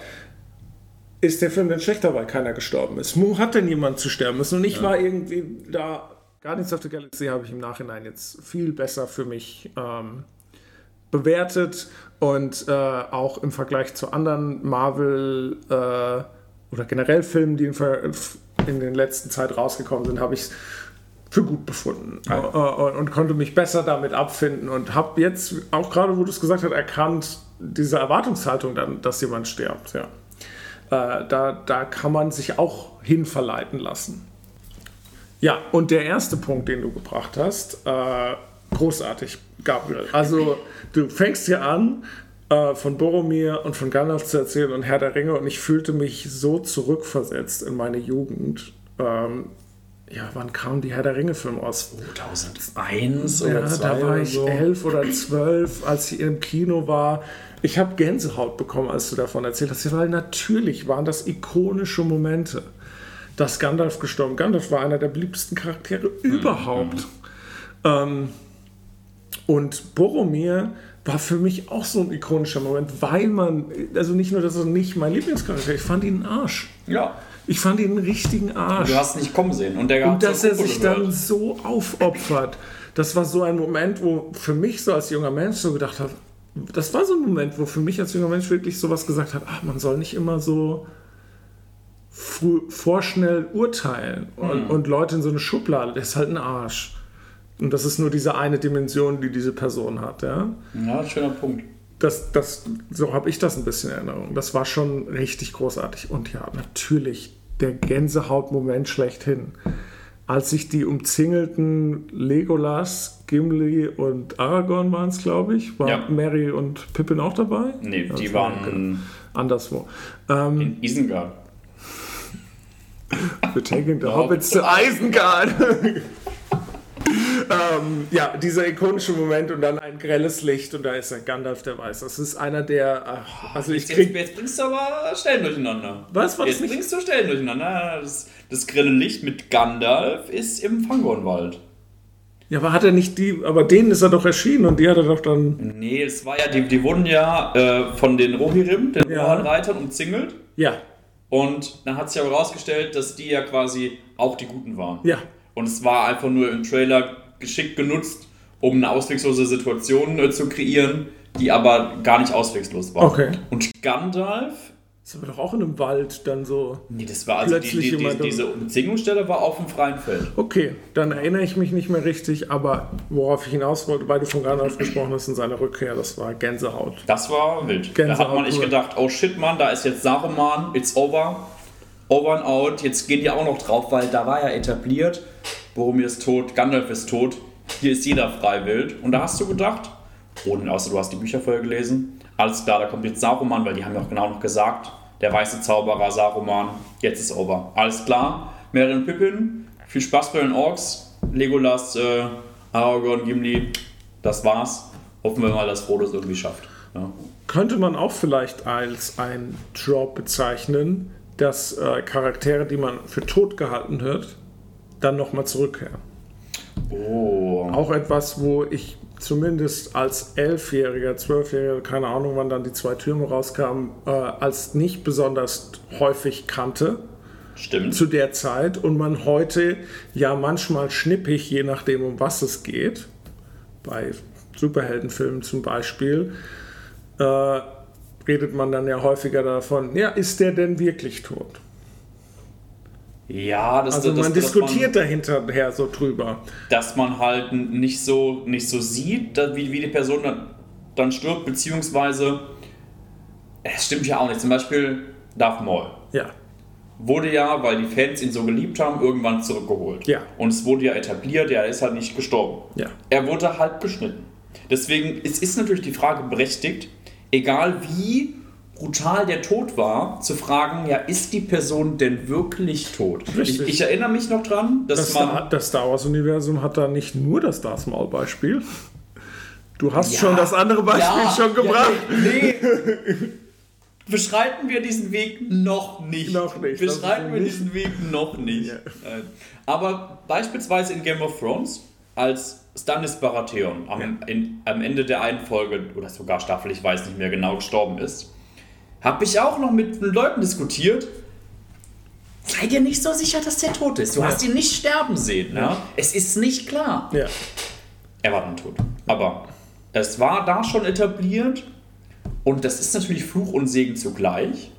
ist der Film denn schlechter, weil keiner gestorben ist? Wo hat denn jemand zu sterben müssen? Und ich ja. war irgendwie da. Guardians of the Galaxy habe ich im Nachhinein jetzt viel besser für mich ähm, bewertet und äh, auch im Vergleich zu anderen Marvel äh, oder generell Filmen, die in, in den letzten Zeit rausgekommen sind, habe ich es für gut befunden ja. Äh, und, und, konnte mich besser damit abfinden und habe jetzt, auch gerade wo du es gesagt hast, erkannt, diese Erwartungshaltung dann, dass jemand stirbt. Ja. Äh, da, da kann man sich auch hinverleiten lassen. Ja, und der erste Punkt, den du gebracht hast, äh, großartig, Gabriel. Also du fängst hier an, äh, von Boromir und von Gandalf zu erzählen und Herr der Ringe und ich fühlte mich so zurückversetzt in meine Jugend. Ähm, ja, wann kam die Herr der Ringe-Film aus? 2001 oder ja, Da war ich so. elf oder zwölf, als ich im Kino war. Ich habe Gänsehaut bekommen, als du davon erzählt hast, weil natürlich waren das ikonische Momente. Dass Gandalf gestorben Gandalf war einer der beliebtesten Charaktere mhm. überhaupt. Ähm, und Boromir war für mich auch so ein ikonischer Moment, weil man, also nicht nur, dass er nicht mein Lieblingscharakter ich fand ihn ein Arsch. Ja. Ich fand ihn einen richtigen Arsch. Du hast nicht kommen sehen. Und, der und dass er sich gehört. dann so aufopfert. Das war so ein Moment, wo für mich so als junger Mensch so gedacht habe, das war so ein Moment, wo für mich als junger Mensch wirklich sowas gesagt hat, ach, man soll nicht immer so vorschnell urteilen und, mhm. und Leute in so eine Schublade, der ist halt ein Arsch. Und das ist nur diese eine Dimension, die diese Person hat. Ja, ja schöner Punkt das, das, so habe ich das ein bisschen in Erinnerung. Das war schon richtig großartig. Und ja, natürlich der Gänsehautmoment schlechthin. Als sich die umzingelten Legolas, Gimli und Aragorn waren es, glaube ich, waren ja. Mary und Pippin auch dabei? Nee, die waren genau. anderswo. Ähm, in Isengard. Wir taking the Hobbits to Isengard. [laughs] ähm, ja, dieser ikonische Moment und dann ein grelles Licht und da ist ein Gandalf der Weiß. Das ist einer der. Ach, also ich krieg, jetzt, jetzt, bringst du aber Stellen durcheinander. Was war? Jetzt nicht? bringst du Stellen durcheinander. Das, das grelle Licht mit Gandalf ist im Fangornwald. Ja, aber hat er nicht die, aber denen ist er doch erschienen und die hat er doch dann. Nee, es war ja, die, die wurden ja äh, von den Rohirrim, den ja. Reitern, umzingelt. Ja. Und dann hat sich aber herausgestellt, dass die ja quasi auch die Guten waren. Ja. Und es war einfach nur im Trailer geschickt genutzt, um eine auswegslose Situation äh, zu kreieren, die aber gar nicht auswegslos war. Okay. Und Gandalf. Das war doch auch in einem Wald dann so. Nee, das war also die, die, die, diese Beziehungsstelle war auf dem freien Feld. Okay, dann erinnere ich mich nicht mehr richtig, aber worauf ich hinaus wollte, weil du von Gandalf gesprochen hast in seiner Rückkehr, das war Gänsehaut. Das war wild. Gänsehaut da hat man nicht gedacht, oh shit, Mann, da ist jetzt Saruman, it's over. Over and out, jetzt gehen die auch noch drauf, weil da war ja etabliert, Boromir ist tot, Gandalf ist tot, hier ist jeder freiwillig. Und da hast du gedacht, ohne außer du hast die Bücher vorher gelesen, alles klar, da kommt jetzt Saruman, weil die haben ja auch genau noch gesagt, der weiße Zauberer Saruman, jetzt ist over. Alles klar, Merry und Pippin Viel Spaß bei den Orks. Legolas, äh, Aragorn, Gimli. Das war's. Hoffen wir mal, dass Frodo es irgendwie schafft. Ja. Könnte man auch vielleicht als ein Drop bezeichnen, dass äh, Charaktere, die man für tot gehalten hat, dann nochmal zurückkehren. Oh. Auch etwas, wo ich zumindest als Elfjähriger, Zwölfjähriger, keine Ahnung, wann dann die zwei Türme rauskamen, äh, als nicht besonders häufig kannte Stimmt. zu der Zeit und man heute ja manchmal schnippig, je nachdem um was es geht, bei Superheldenfilmen zum Beispiel, äh, redet man dann ja häufiger davon, ja, ist der denn wirklich tot? Ja, das, Also das, man dass diskutiert dahinterher so drüber. dass man halt nicht so, nicht so sieht, wie, wie die Person dann, dann stirbt, beziehungsweise es stimmt ja auch nicht. Zum Beispiel Darth Maul Ja, wurde ja, weil die Fans ihn so geliebt haben, irgendwann zurückgeholt. Ja. Und es wurde ja etabliert, er ist halt nicht gestorben. ja. Er wurde halb geschnitten. Deswegen es ist natürlich die Frage berechtigt, egal wie brutal der Tod war, zu fragen, ja, ist die Person denn wirklich tot? Ich, ich erinnere mich noch dran, dass Das, man... Star, das Star Wars-Universum hat da nicht nur das Darth Maul-Beispiel. Du hast Ja. schon das andere Beispiel Ja, schon gebracht. Ja, nee. Beschreiten wir diesen Weg noch nicht. Noch nicht, Beschreiten wir nicht- diesen Weg noch nicht. Nein. Aber beispielsweise in Game of Thrones, als Stannis Baratheon am, in, am Ende der einen Folge, oder sogar Staffel, ich weiß nicht mehr genau, gestorben ist, habe ich auch noch mit den Leuten diskutiert. Sei dir nicht so sicher, dass der tot ist. Du Ja. hast ihn nicht sterben sehen. Ja? Es ist nicht klar. Ja. Er war dann tot. Aber es war da schon etabliert und das ist natürlich Fluch und Segen zugleich,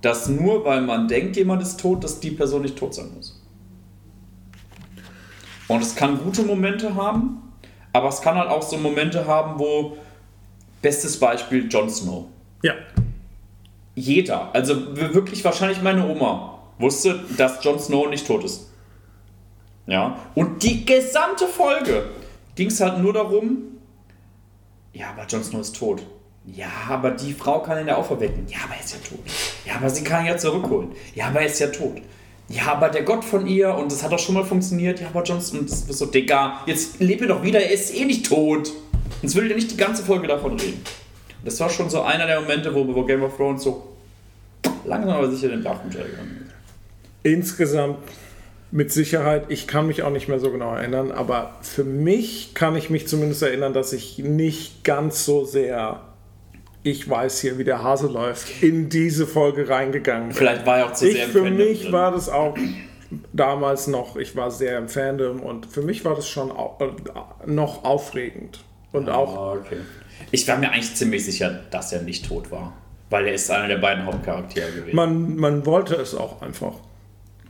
dass nur weil man denkt, jemand ist tot, dass die Person nicht tot sein muss. Und es kann gute Momente haben, aber es kann halt auch so Momente haben, wo, bestes Beispiel, Jon Snow. ja. Jeder, also wirklich wahrscheinlich meine Oma, wusste, dass Jon Snow nicht tot ist. Ja, und die gesamte Folge ging es halt nur darum, ja, aber Jon Snow ist tot. Ja, aber die Frau kann ihn ja auferwecken. Ja, aber er ist ja tot. Ja, aber sie kann ihn ja zurückholen. Ja, aber er ist ja tot. Ja, aber der Gott von ihr, und das hat doch schon mal funktioniert. Ja, aber Jon Snow, ist so, Digga, jetzt lebe doch wieder, er ist eh nicht tot. Jetzt will ich nicht die ganze Folge davon reden. Das war schon so einer der Momente, wo, wo Game of Thrones so langsam aber sicher den Bach runtergegangen ist. Insgesamt mit Sicherheit, ich kann mich auch nicht mehr so genau erinnern, aber für mich kann ich mich zumindest erinnern, dass ich nicht ganz so sehr, ich weiß hier, wie der Hase läuft, in diese Folge reingegangen bin. Vielleicht war er auch zu Ich, sehr für mich drin. war das auch damals noch, ich war sehr im Fandom und für mich war das schon äh, noch aufregend. Und auch, Ah, okay. Ich war mir eigentlich ziemlich sicher, dass er nicht tot war. Weil er ist einer der beiden Hauptcharaktere gewesen. man, man wollte es auch einfach.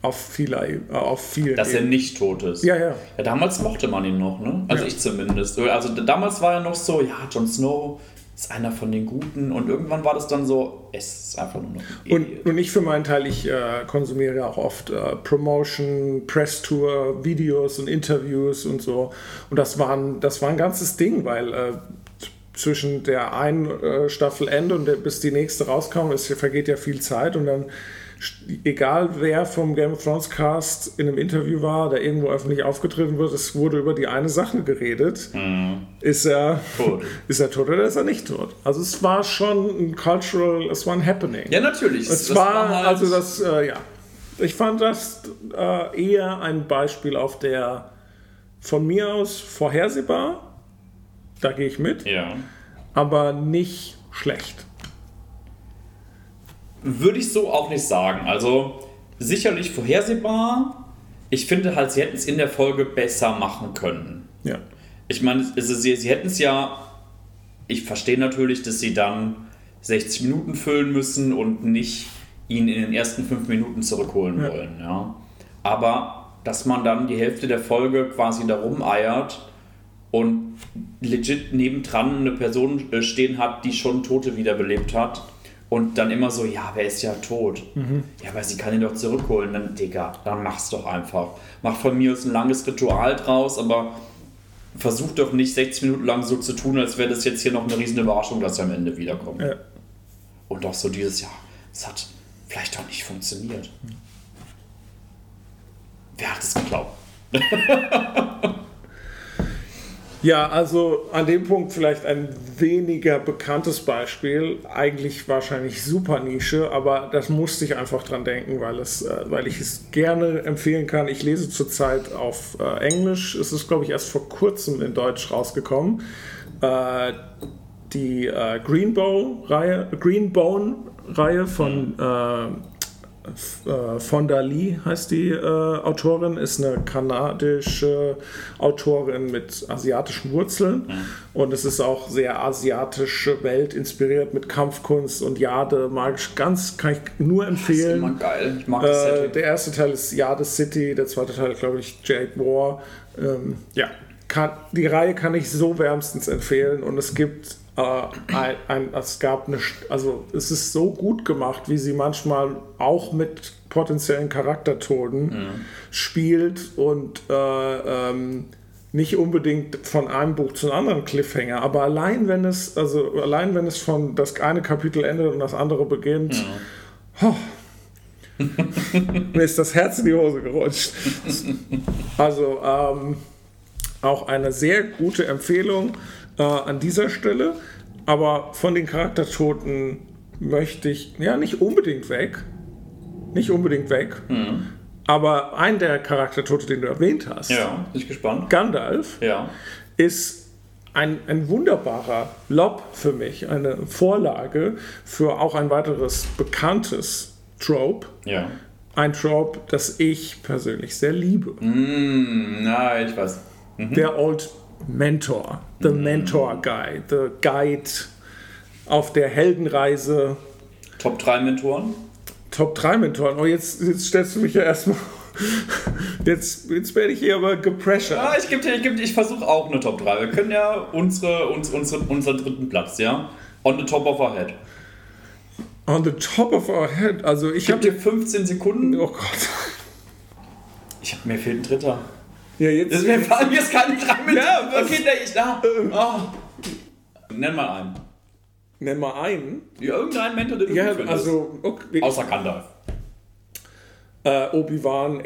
Auf vieler, äh, auf vielen dass er Ebenen. nicht tot ist. Ja, ja. Ja, damals mochte man ihn noch, ne? Also Ja. ich zumindest. Also damals war er noch so, ja, Jon Snow ist einer von den Guten. Und irgendwann war das dann so, es ist einfach nur noch ein Und, und ich für meinen Teil, ich äh, konsumiere ja auch oft äh, Promotion, Press-Tour, Videos und Interviews und so. Und das war ein, das war ein ganzes Ding, weil äh, zwischen der einen äh, Staffel Ende und der, bis die nächste rauskam, es vergeht ja viel Zeit und dann egal wer vom Game of Thrones Cast in einem Interview war, der irgendwo öffentlich aufgetreten wird, es wurde über die eine Sache geredet. Ist er Tot. [laughs] ist er tot oder ist er nicht tot? Also es war schon ein cultural, es war ein Happening. Ja, natürlich. Es Das war, halt- also das, äh, ja. Ich fand das äh, eher ein Beispiel auf der von mir aus vorhersehbar, da gehe ich mit, Ja. aber nicht schlecht. Würde ich so auch nicht sagen. Also sicherlich vorhersehbar. Ich finde halt, sie hätten es in der Folge besser machen können. Ja. Ich meine, ist, sie, sie hätten es ja. Ich verstehe natürlich, dass sie dann 60 Minuten füllen müssen und nicht ihn in den ersten fünf Minuten zurückholen Ja. wollen. Ja. Aber dass man dann die Hälfte der Folge quasi da rumeiert und legit nebendran eine Person äh, stehen hat, die schon Tote wiederbelebt hat. Und dann immer so, ja, wer ist ja tot? Ja, aber sie kann ihn doch zurückholen. Dann, Digga, dann mach's doch einfach. Mach von mir aus ein langes Ritual draus, aber versuch doch nicht 60 Minuten lang so zu tun, als wäre das jetzt hier noch eine riesen Überraschung, dass er am Ende wiederkommt. Ja. Und auch so dieses, ja, es hat vielleicht doch nicht funktioniert. Wer hat es geglaubt? [laughs] Ja, also an dem Punkt vielleicht ein weniger bekanntes Beispiel, eigentlich wahrscheinlich super Nische, aber das musste ich einfach dran denken, weil, es, äh, weil ich es gerne empfehlen kann. Ich lese zurzeit auf äh, Englisch, es ist glaube ich erst vor kurzem in Deutsch rausgekommen. Äh, die äh, Greenbow-Reihe, Greenbone-Reihe von äh, Fonda Lee heißt die äh, Autorin, ist eine kanadische Autorin mit asiatischen Wurzeln. Mhm. Und es ist auch sehr asiatische Welt inspiriert mit Kampfkunst und Jade. Mag ich ganz, kann ich nur empfehlen. Das ist immer geil. Ich mag das äh, Der erste Teil ist Jade City, der zweite Teil, glaube ich, Jade War. Ähm, ja, kann, die Reihe kann ich so wärmstens empfehlen und es gibt ein, ein, es gab eine, also es ist so gut gemacht, wie sie manchmal auch mit potenziellen Charaktertoden mhm. spielt und äh, ähm, nicht unbedingt von einem Buch zum anderen Cliffhanger, aber allein wenn es, also allein wenn es von das eine Kapitel endet und das andere beginnt, mhm. oh, mir ist das Herz in die Hose gerutscht. [laughs] Also ähm, auch eine sehr gute Empfehlung äh, an dieser Stelle. Aber von den Charaktertoten möchte ich, ja, nicht unbedingt weg. Nicht unbedingt weg. Mhm. Aber ein der Charaktertote, den du erwähnt hast, ja, bin ich gespannt. Gandalf, ja. ist ein, ein wunderbarer Lob für mich, eine Vorlage für auch ein weiteres bekanntes Trope. Ja. Ein Trope, das ich persönlich sehr liebe. Mm, na, ich weiß. Mhm. Der Old Mentor, the mhm. Mentor Guy, the Guide auf der Heldenreise. Top 3 Mentoren? Top 3 Mentoren. Oh, jetzt, jetzt stellst du mich ja erstmal. [laughs] Jetzt, jetzt werde ich hier aber gepressured. Ja, ich, geb ich, ich versuche auch eine Top 3. Wir können ja unsere, uns, unsere, unseren dritten Platz, ja? On the top of our head. On the top of our head? Also ich, ich habe dir 15 Sekunden. Oh Gott. Ich habe mir fehlt ein dritter. Ja, jetzt. Das mir fallen jetzt keine drei mit. Ja, okay, der ich da. Oh. Nenn mal einen. Nenn mal einen. Ja, irgendeinen Mentor, den du ja, also, okay. Außer Gandalf. Äh, Obi-Wan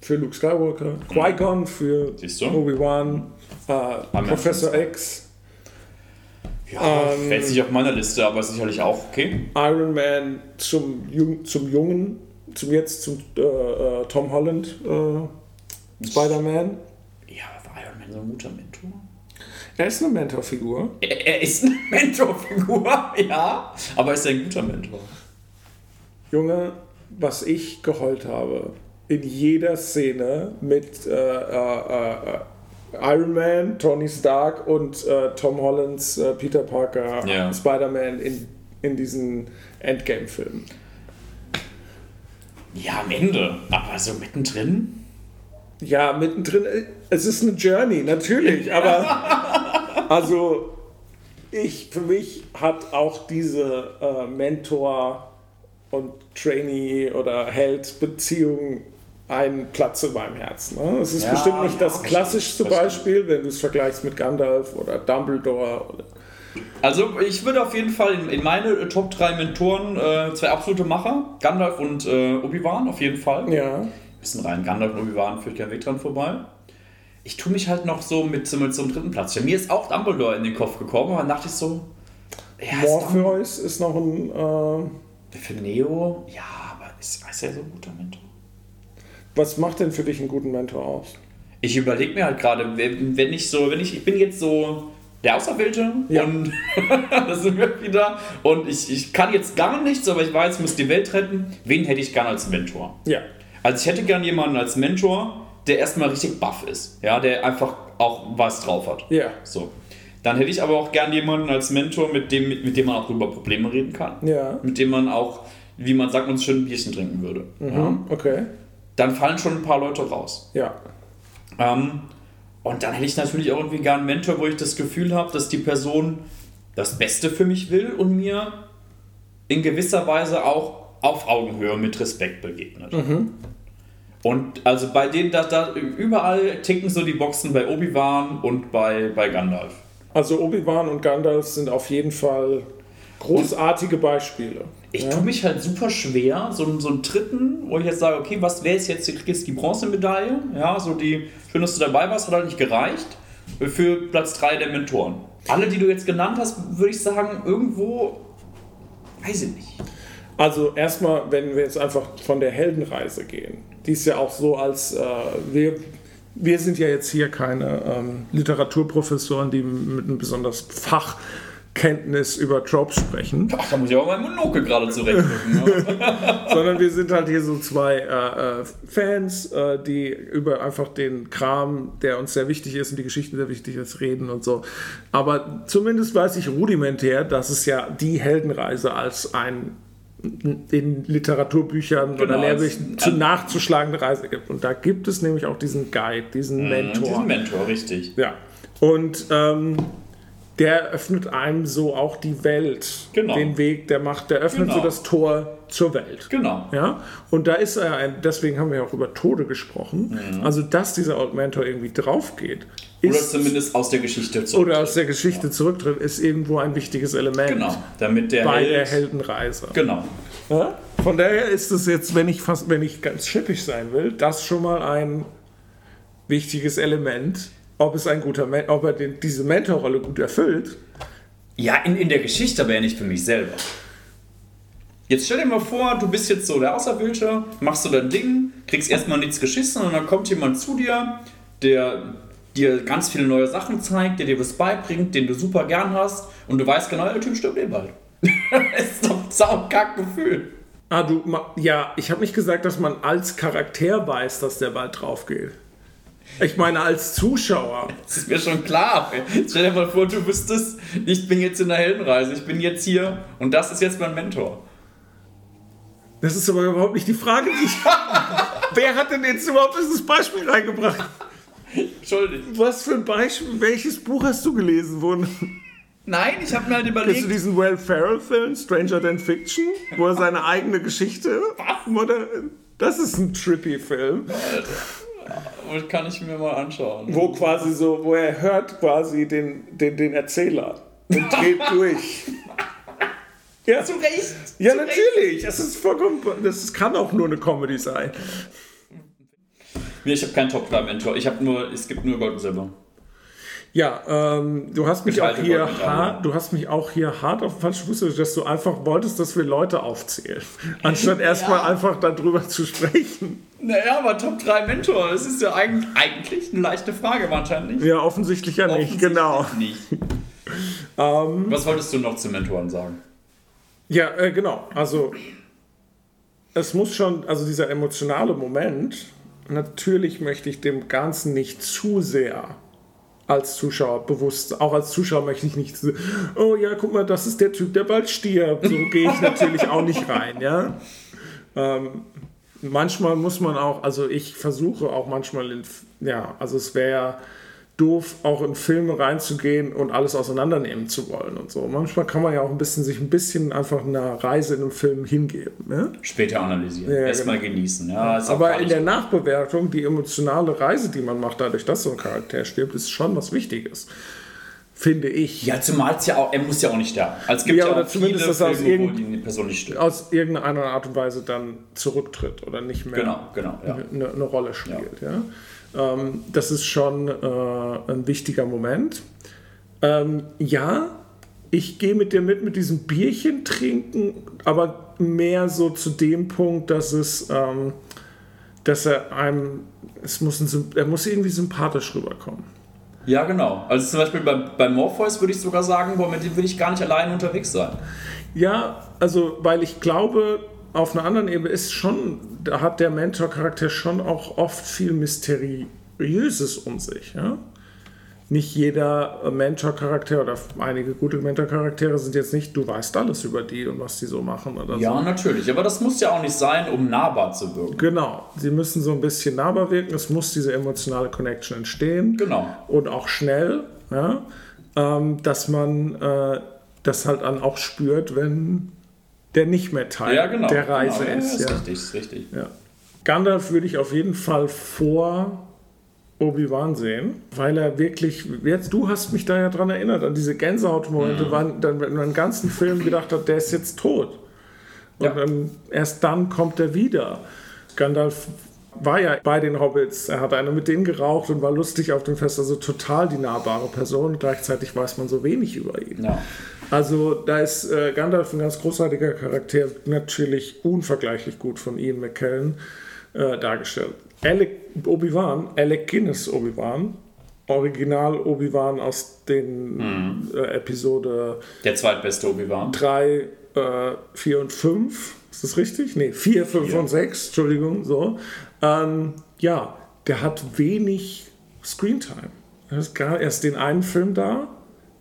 für Luke Skywalker, Qui-Gon für Obi-Wan, äh, Professor X. Ja, ähm, fällt sich auf meiner Liste, aber sicherlich auch okay. Iron Man zum, zum Jungen, zum jetzt zum äh, äh Tom Holland. Äh, Spider-Man? Ja, war Iron Man so ein guter Mentor? Er ist eine Mentorfigur. Er, er ist eine [laughs] Mentorfigur, ja. Aber ist er ein guter Mentor? Junge, was ich geheult habe, in jeder Szene mit äh, äh, äh, Iron Man, Tony Stark und äh, Tom Hollands äh, Peter Parker, ja. Spider-Man in, in diesen Endgame-Filmen. Ja, am Ende. Aber so mittendrin? Ja, mittendrin, äh, es ist eine Journey, natürlich, [laughs] aber also ich, für mich hat auch diese äh, Mentor- und Trainee- oder Held-Beziehung einen Platz in meinem Herzen. Ne? Es ist ja, bestimmt nicht ja, das klassischste Beispiel, wenn du es vergleichst mit Gandalf oder Dumbledore. Oder also ich würde auf jeden Fall in, in meine Top 3 Mentoren äh, zwei absolute Macher, Gandalf und äh, Obi-Wan auf jeden Fall. Ja bisschen rein. Gandalf und Obi-Wan führt kein Weg dran vorbei. Ich tue mich halt noch so mit, mit so einem dritten Platz. Mir ist auch Dumbledore in den Kopf gekommen, aber dann dachte ich so. Ja, Morpheus ist, ist noch ein. Äh für Neo, ja, aber ist, ist er so ein guter Mentor? Was macht denn für dich einen guten Mentor aus? Ich überlege mir halt gerade, wenn ich so, wenn ich, ich bin jetzt so der Auserwählte ja. und [laughs] da sind wir wieder und ich, ich kann jetzt gar nichts, aber ich weiß, ich muss die Welt retten. Wen hätte ich gern als Mentor? Ja. Also ich hätte gern jemanden als Mentor, der erstmal richtig buff ist, ja, der einfach auch was drauf hat. Ja. Yeah. So. Dann hätte ich aber auch gern jemanden als Mentor, mit dem, mit, mit dem man auch über Probleme reden kann. Ja. Mit dem man auch, wie man sagt, uns schön ein Bierchen trinken würde. Mhm, ja. Okay. Dann fallen schon ein paar Leute raus. Ja. Ähm, und dann hätte ich natürlich auch irgendwie gern einen Mentor, wo ich das Gefühl habe, dass die Person das Beste für mich will und mir in gewisser Weise auch auf Augenhöhe mit Respekt begegnet. Mhm. Und also bei denen, da, da überall ticken so die Boxen bei Obi-Wan und bei, bei Gandalf. Also Obi-Wan und Gandalf sind auf jeden Fall großartige Beispiele. Ich ja. tue mich halt super schwer, so, so einen dritten, wo ich jetzt sage, okay, was wäre jetzt, du kriegst die Bronzemedaille, ja, so die, schön, dass du dabei warst, hat halt nicht gereicht, für Platz 3 der Mentoren. Alle, die du jetzt genannt hast, würde ich sagen, irgendwo, weiß ich nicht. Also erstmal, wenn wir jetzt einfach von der Heldenreise gehen, die ist ja auch so, als äh, wir, wir sind ja jetzt hier keine ähm, Literaturprofessoren, die mit einem besonders Fach Kenntnis über Tropes sprechen. Ach, da muss ich auch meinen Monokel gerade zurechtrücken. [laughs] Sondern wir sind halt hier so zwei äh, äh, Fans, äh, die über einfach den Kram, der uns sehr wichtig ist und die Geschichten sehr wichtig ist, reden und so. Aber zumindest weiß ich rudimentär, dass es ja die Heldenreise als ein in Literaturbüchern genau, oder Lehrbüchern zu nachzuschlagende Reise gibt. Und da gibt es nämlich auch diesen Guide, diesen mhm, Mentor. Diesen Mentor, richtig. Ja. Und ähm, der öffnet einem so auch die Welt, genau. den Weg, der macht, der öffnet genau. so das Tor zur Welt. Genau. Ja? Und da ist er ein, deswegen haben wir ja auch über Tode gesprochen. Mhm. Also, dass dieser Old Mentor irgendwie drauf geht. Oder zumindest aus der Geschichte zurücktritt. Oder aus der Geschichte ja. zurücktritt, ist irgendwo ein wichtiges Element. Genau. Damit der bei Held der Heldenreise. Genau. Ja? Von daher ist es jetzt, wenn ich fast, wenn ich ganz schippig sein will, das schon mal ein wichtiges Element ob es ein guter ob er den, diese Mentorrolle gut erfüllt. Ja, in, in der Geschichte, aber ja nicht für mich selber. Jetzt stell dir mal vor, du bist jetzt so der Außerwählte, machst du dein Ding, kriegst erstmal nichts geschissen und dann kommt jemand zu dir, der dir ganz viele neue Sachen zeigt, der dir was beibringt, den du super gern hast und du weißt genau, der Typ stirbt eh bald. [laughs] ist doch ein saukack Gefühl. Ah, du, ja, ich habe nicht gesagt, dass man als Charakter weiß, dass der bald drauf geht. Ich meine, als Zuschauer. Das ist mir schon klar. Stell dir mal vor, du wüsstest, ich bin jetzt in der Heldenreise, ich bin jetzt hier und das ist jetzt mein Mentor. Das ist aber überhaupt nicht die Frage, die ich. [laughs] Wer hat denn jetzt überhaupt dieses Beispiel reingebracht? Entschuldigung. Was für ein Beispiel? Welches Buch hast du gelesen? Wo Nein, ich habe mir halt überlegt. Kennst du diesen Will Ferrell-Film, Stranger Than Fiction, wo er seine eigene Geschichte. Was? Das ist ein trippy Film. Alter kann ich mir mal anschauen. Wo quasi so, wo er hört quasi den, den, den Erzähler und dreht [laughs] durch. Ja. Zu Recht. Ja, Zu natürlich. Recht. Das ist vollkommen. Das kann auch nur eine Comedy sein. Ich habe keinen Top 3 Mentor. Ich habe nur, es gibt nur Gold und Silber. Ja, ähm, du hast mich auch hier hart, du hast mich auch hier hart auf den falschen Fuß dass du einfach wolltest, dass wir Leute aufzählen, [laughs] anstatt erstmal ja. einfach darüber zu sprechen. Naja, aber Top 3 Mentor, das ist ja eigentlich, eigentlich eine leichte Frage wahrscheinlich. Ja, offensichtlich ja offensichtlich nicht, genau. Nicht. [laughs] ähm, Was wolltest du noch zu Mentoren sagen? Ja, äh, genau. Also es muss schon, also dieser emotionale Moment, natürlich möchte ich dem Ganzen nicht zu sehr als Zuschauer bewusst. Auch als Zuschauer möchte ich nicht so, oh ja, guck mal, das ist der Typ, der bald stirbt. So gehe ich natürlich auch nicht rein, ja. Ähm, manchmal muss man auch, also ich versuche auch manchmal, in, ja, also es wäre ja doof, auch in Filme reinzugehen und alles auseinandernehmen zu wollen und so. Manchmal kann man ja auch ein bisschen sich ein bisschen einfach einer Reise in einem Film hingeben. Ne? Später analysieren, ja, erstmal genau. genießen. Ja, Aber in der Nachbewertung, die emotionale Reise, die man macht, dadurch, dass so ein Charakter stirbt, ist schon was Wichtiges. Finde ich. Ja, zumal es ja auch, er muss ja auch nicht sterben. Also es gibt ja, ja oder zumindest, dass er aus, irgend, aus irgendeiner Art und Weise dann zurücktritt oder nicht mehr genau, genau, ja. eine, eine, Rolle spielt. Ja. ja? Ähm, das ist schon äh, ein wichtiger Moment. Ähm, ja, ich gehe mit dir mit mit diesem Bierchen trinken, aber mehr so zu dem Punkt, dass es, ähm, dass er einem, es muss ein, er muss irgendwie sympathisch rüberkommen. Ja, genau. Also zum Beispiel bei, bei Morpheus würde ich sogar sagen, boah, mit dem will ich gar nicht allein unterwegs sein. Ja, also weil ich glaube, auf einer anderen Ebene ist schon, da hat der Mentor-Charakter schon auch oft viel Mysteriöses um sich. Ja? Nicht jeder Mentor-Charakter oder einige gute Mentor-Charaktere sind jetzt nicht, du weißt alles über die und was die so machen oder ja, so. Ja, natürlich, aber das muss ja auch nicht sein, um nahbar zu wirken. Genau, sie müssen so ein bisschen nahbar wirken, es muss diese emotionale Connection entstehen. Genau. Und auch schnell, ja? ähm, dass man äh, das halt dann auch spürt, wenn der nicht mehr Teil ja, genau, der Reise genau. ist. Ja, ist richtig, ist richtig. Ja. Gandalf würde ich auf jeden Fall vor Obi-Wan sehen, weil er wirklich, jetzt du hast mich da ja dran erinnert, an diese Gänsehautmomente, mhm. wann, dann, wenn man den ganzen Film gedacht hat, der ist jetzt tot. Und ja. dann, erst dann kommt er wieder. Gandalf war ja bei den Hobbits, er hat eine mit denen geraucht und war lustig auf dem Fest, also total die nahbare Person. Gleichzeitig weiß man so wenig über ihn. Ja. Also da ist äh, Gandalf ein ganz großartiger Charakter, natürlich unvergleichlich gut von Ian McKellen äh, dargestellt. Alec Obi-Wan, Alec Guinness Obi-Wan, Original Obi-Wan aus den mhm. äh, Episode Der zweitbeste Obi-Wan. 3, 4 äh, und 5. Ist das richtig? Nee, 4, 5 und 6, Entschuldigung, so. Ähm, ja, der hat wenig Screentime. Er ist gar erst den einen Film da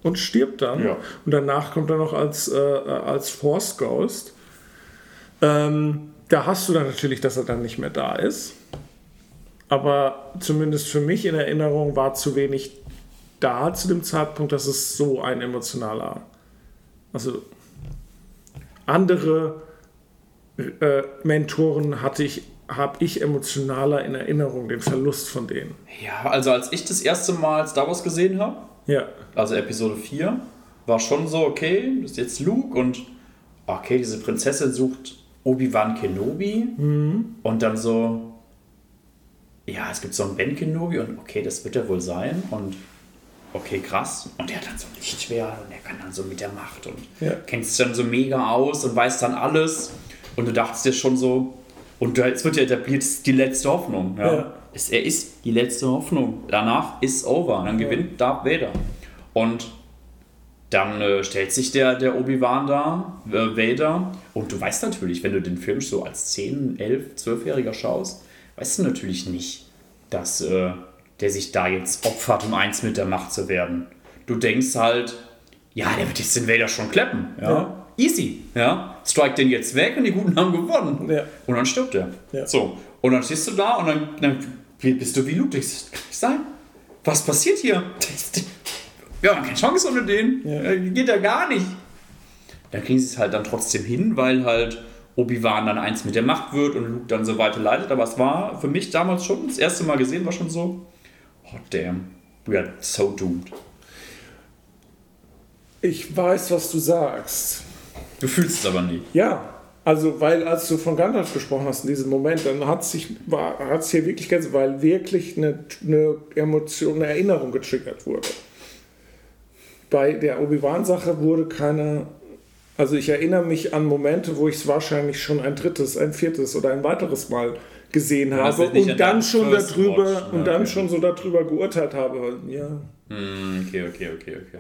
und stirbt dann. Ja. Und danach kommt er noch als, äh, als Force Ghost. Ähm, da hast du dann natürlich, dass er dann nicht mehr da ist. Aber zumindest für mich in Erinnerung war zu wenig da zu dem Zeitpunkt, dass es so ein emotionaler. Also andere äh, Mentoren hatte ich habe ich emotionaler in Erinnerung, den Verlust von denen. Ja, also als ich das erste Mal Star Wars gesehen habe, ja. also Episode 4, war schon so, okay, das ist jetzt Luke und okay, diese Prinzessin sucht Obi-Wan Kenobi mhm. und dann so, ja, es gibt so einen Ben Kenobi und okay, das wird er wohl sein und okay, krass. Und der hat dann so ein Lichtschwert und er kann dann so mit der Macht und ja. kennt sich dann so mega aus und weiß dann alles. Und du dachtest dir schon so, und jetzt wird ja etabliert, die letzte Hoffnung. Ja. ja. Es, er ist die letzte Hoffnung. Danach ist over. Dann gewinnt. Darth Vader. Und dann äh, stellt sich der, der Obi-Wan da, äh, Vader. Und du weißt natürlich, wenn du den Film so als 10, 11, 12-Jähriger schaust, weißt du natürlich nicht, dass äh, der sich da jetzt opfert, um eins mit der Macht zu werden. Du denkst halt, ja, der wird jetzt den Vader schon kleppen. Ja. ja. Easy. Ja. Strike den jetzt weg und die Guten haben gewonnen. Ja. Und dann stirbt er. Ja. So. Und dann stehst du da und dann, dann bist du wie Ludwig. Das kann nicht sein. Was passiert hier? Wir haben keine Chance ohne den. Ja. Äh, geht ja gar nicht. Dann kriegen sie es halt dann trotzdem hin, weil halt Obi-Wan dann eins mit der Macht wird und Luke dann so weiter leitet. Aber es war für mich damals schon, das erste Mal gesehen, war schon so, oh damn, we are so doomed. Ich weiß, was du sagst. Du fühlst es aber nicht. Ja, also, weil als du von Gandalf gesprochen hast in diesem Moment, dann hat sich hat es hier wirklich ganz, weil wirklich eine, eine Emotion, eine Erinnerung getriggert wurde. Bei der Obi-Wan-Sache wurde keine, also ich erinnere mich an Momente, wo ich es wahrscheinlich schon ein drittes, ein viertes oder ein weiteres Mal gesehen habe und dann schon darüber Watch. und dann okay. schon so darüber geurteilt habe. Ja. Hm, okay, okay, okay, okay.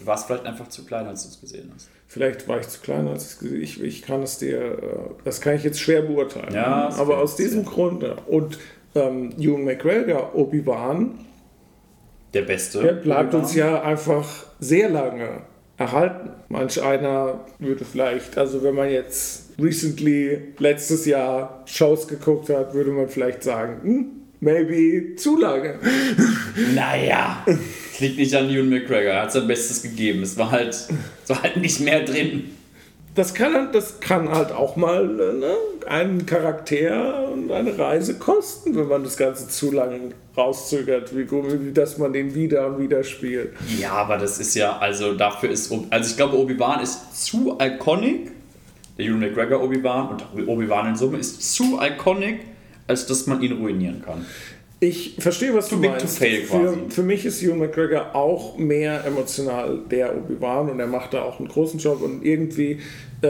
Du warst vielleicht einfach zu klein, als du es gesehen hast. Vielleicht war ich zu klein, als ich ich, kann es dir, äh, das kann ich jetzt schwer beurteilen. Ja, aber aus diesem sein. Grund und ähm, Ewan McGregor, Obi-Wan, der Beste, der bleibt uns ja einfach sehr lange erhalten. Manch einer würde vielleicht, also wenn man jetzt recently letztes Jahr Shows geguckt hat, würde man vielleicht sagen, hm, maybe zu lange. Naja. Es liegt nicht an Ewan McGregor, er hat sein Bestes gegeben. Es war halt, es war halt nicht mehr drin. Das kann, das kann halt auch mal ne, einen Charakter und eine Reise kosten, wenn man das Ganze zu lange rauszögert, wie, wie dass man den wieder und wieder spielt. Ja, aber das ist ja, also dafür ist, also ich glaube, Obi-Wan ist zu iconic. Der Ewan McGregor Obi-Wan und Obi-Wan in Summe ist zu iconic, als dass man ihn ruinieren kann. Ich verstehe, was Too du meinst. Für, für, mich ist Ewan McGregor auch mehr emotional der Obi-Wan und er macht da auch einen großen Job und irgendwie äh,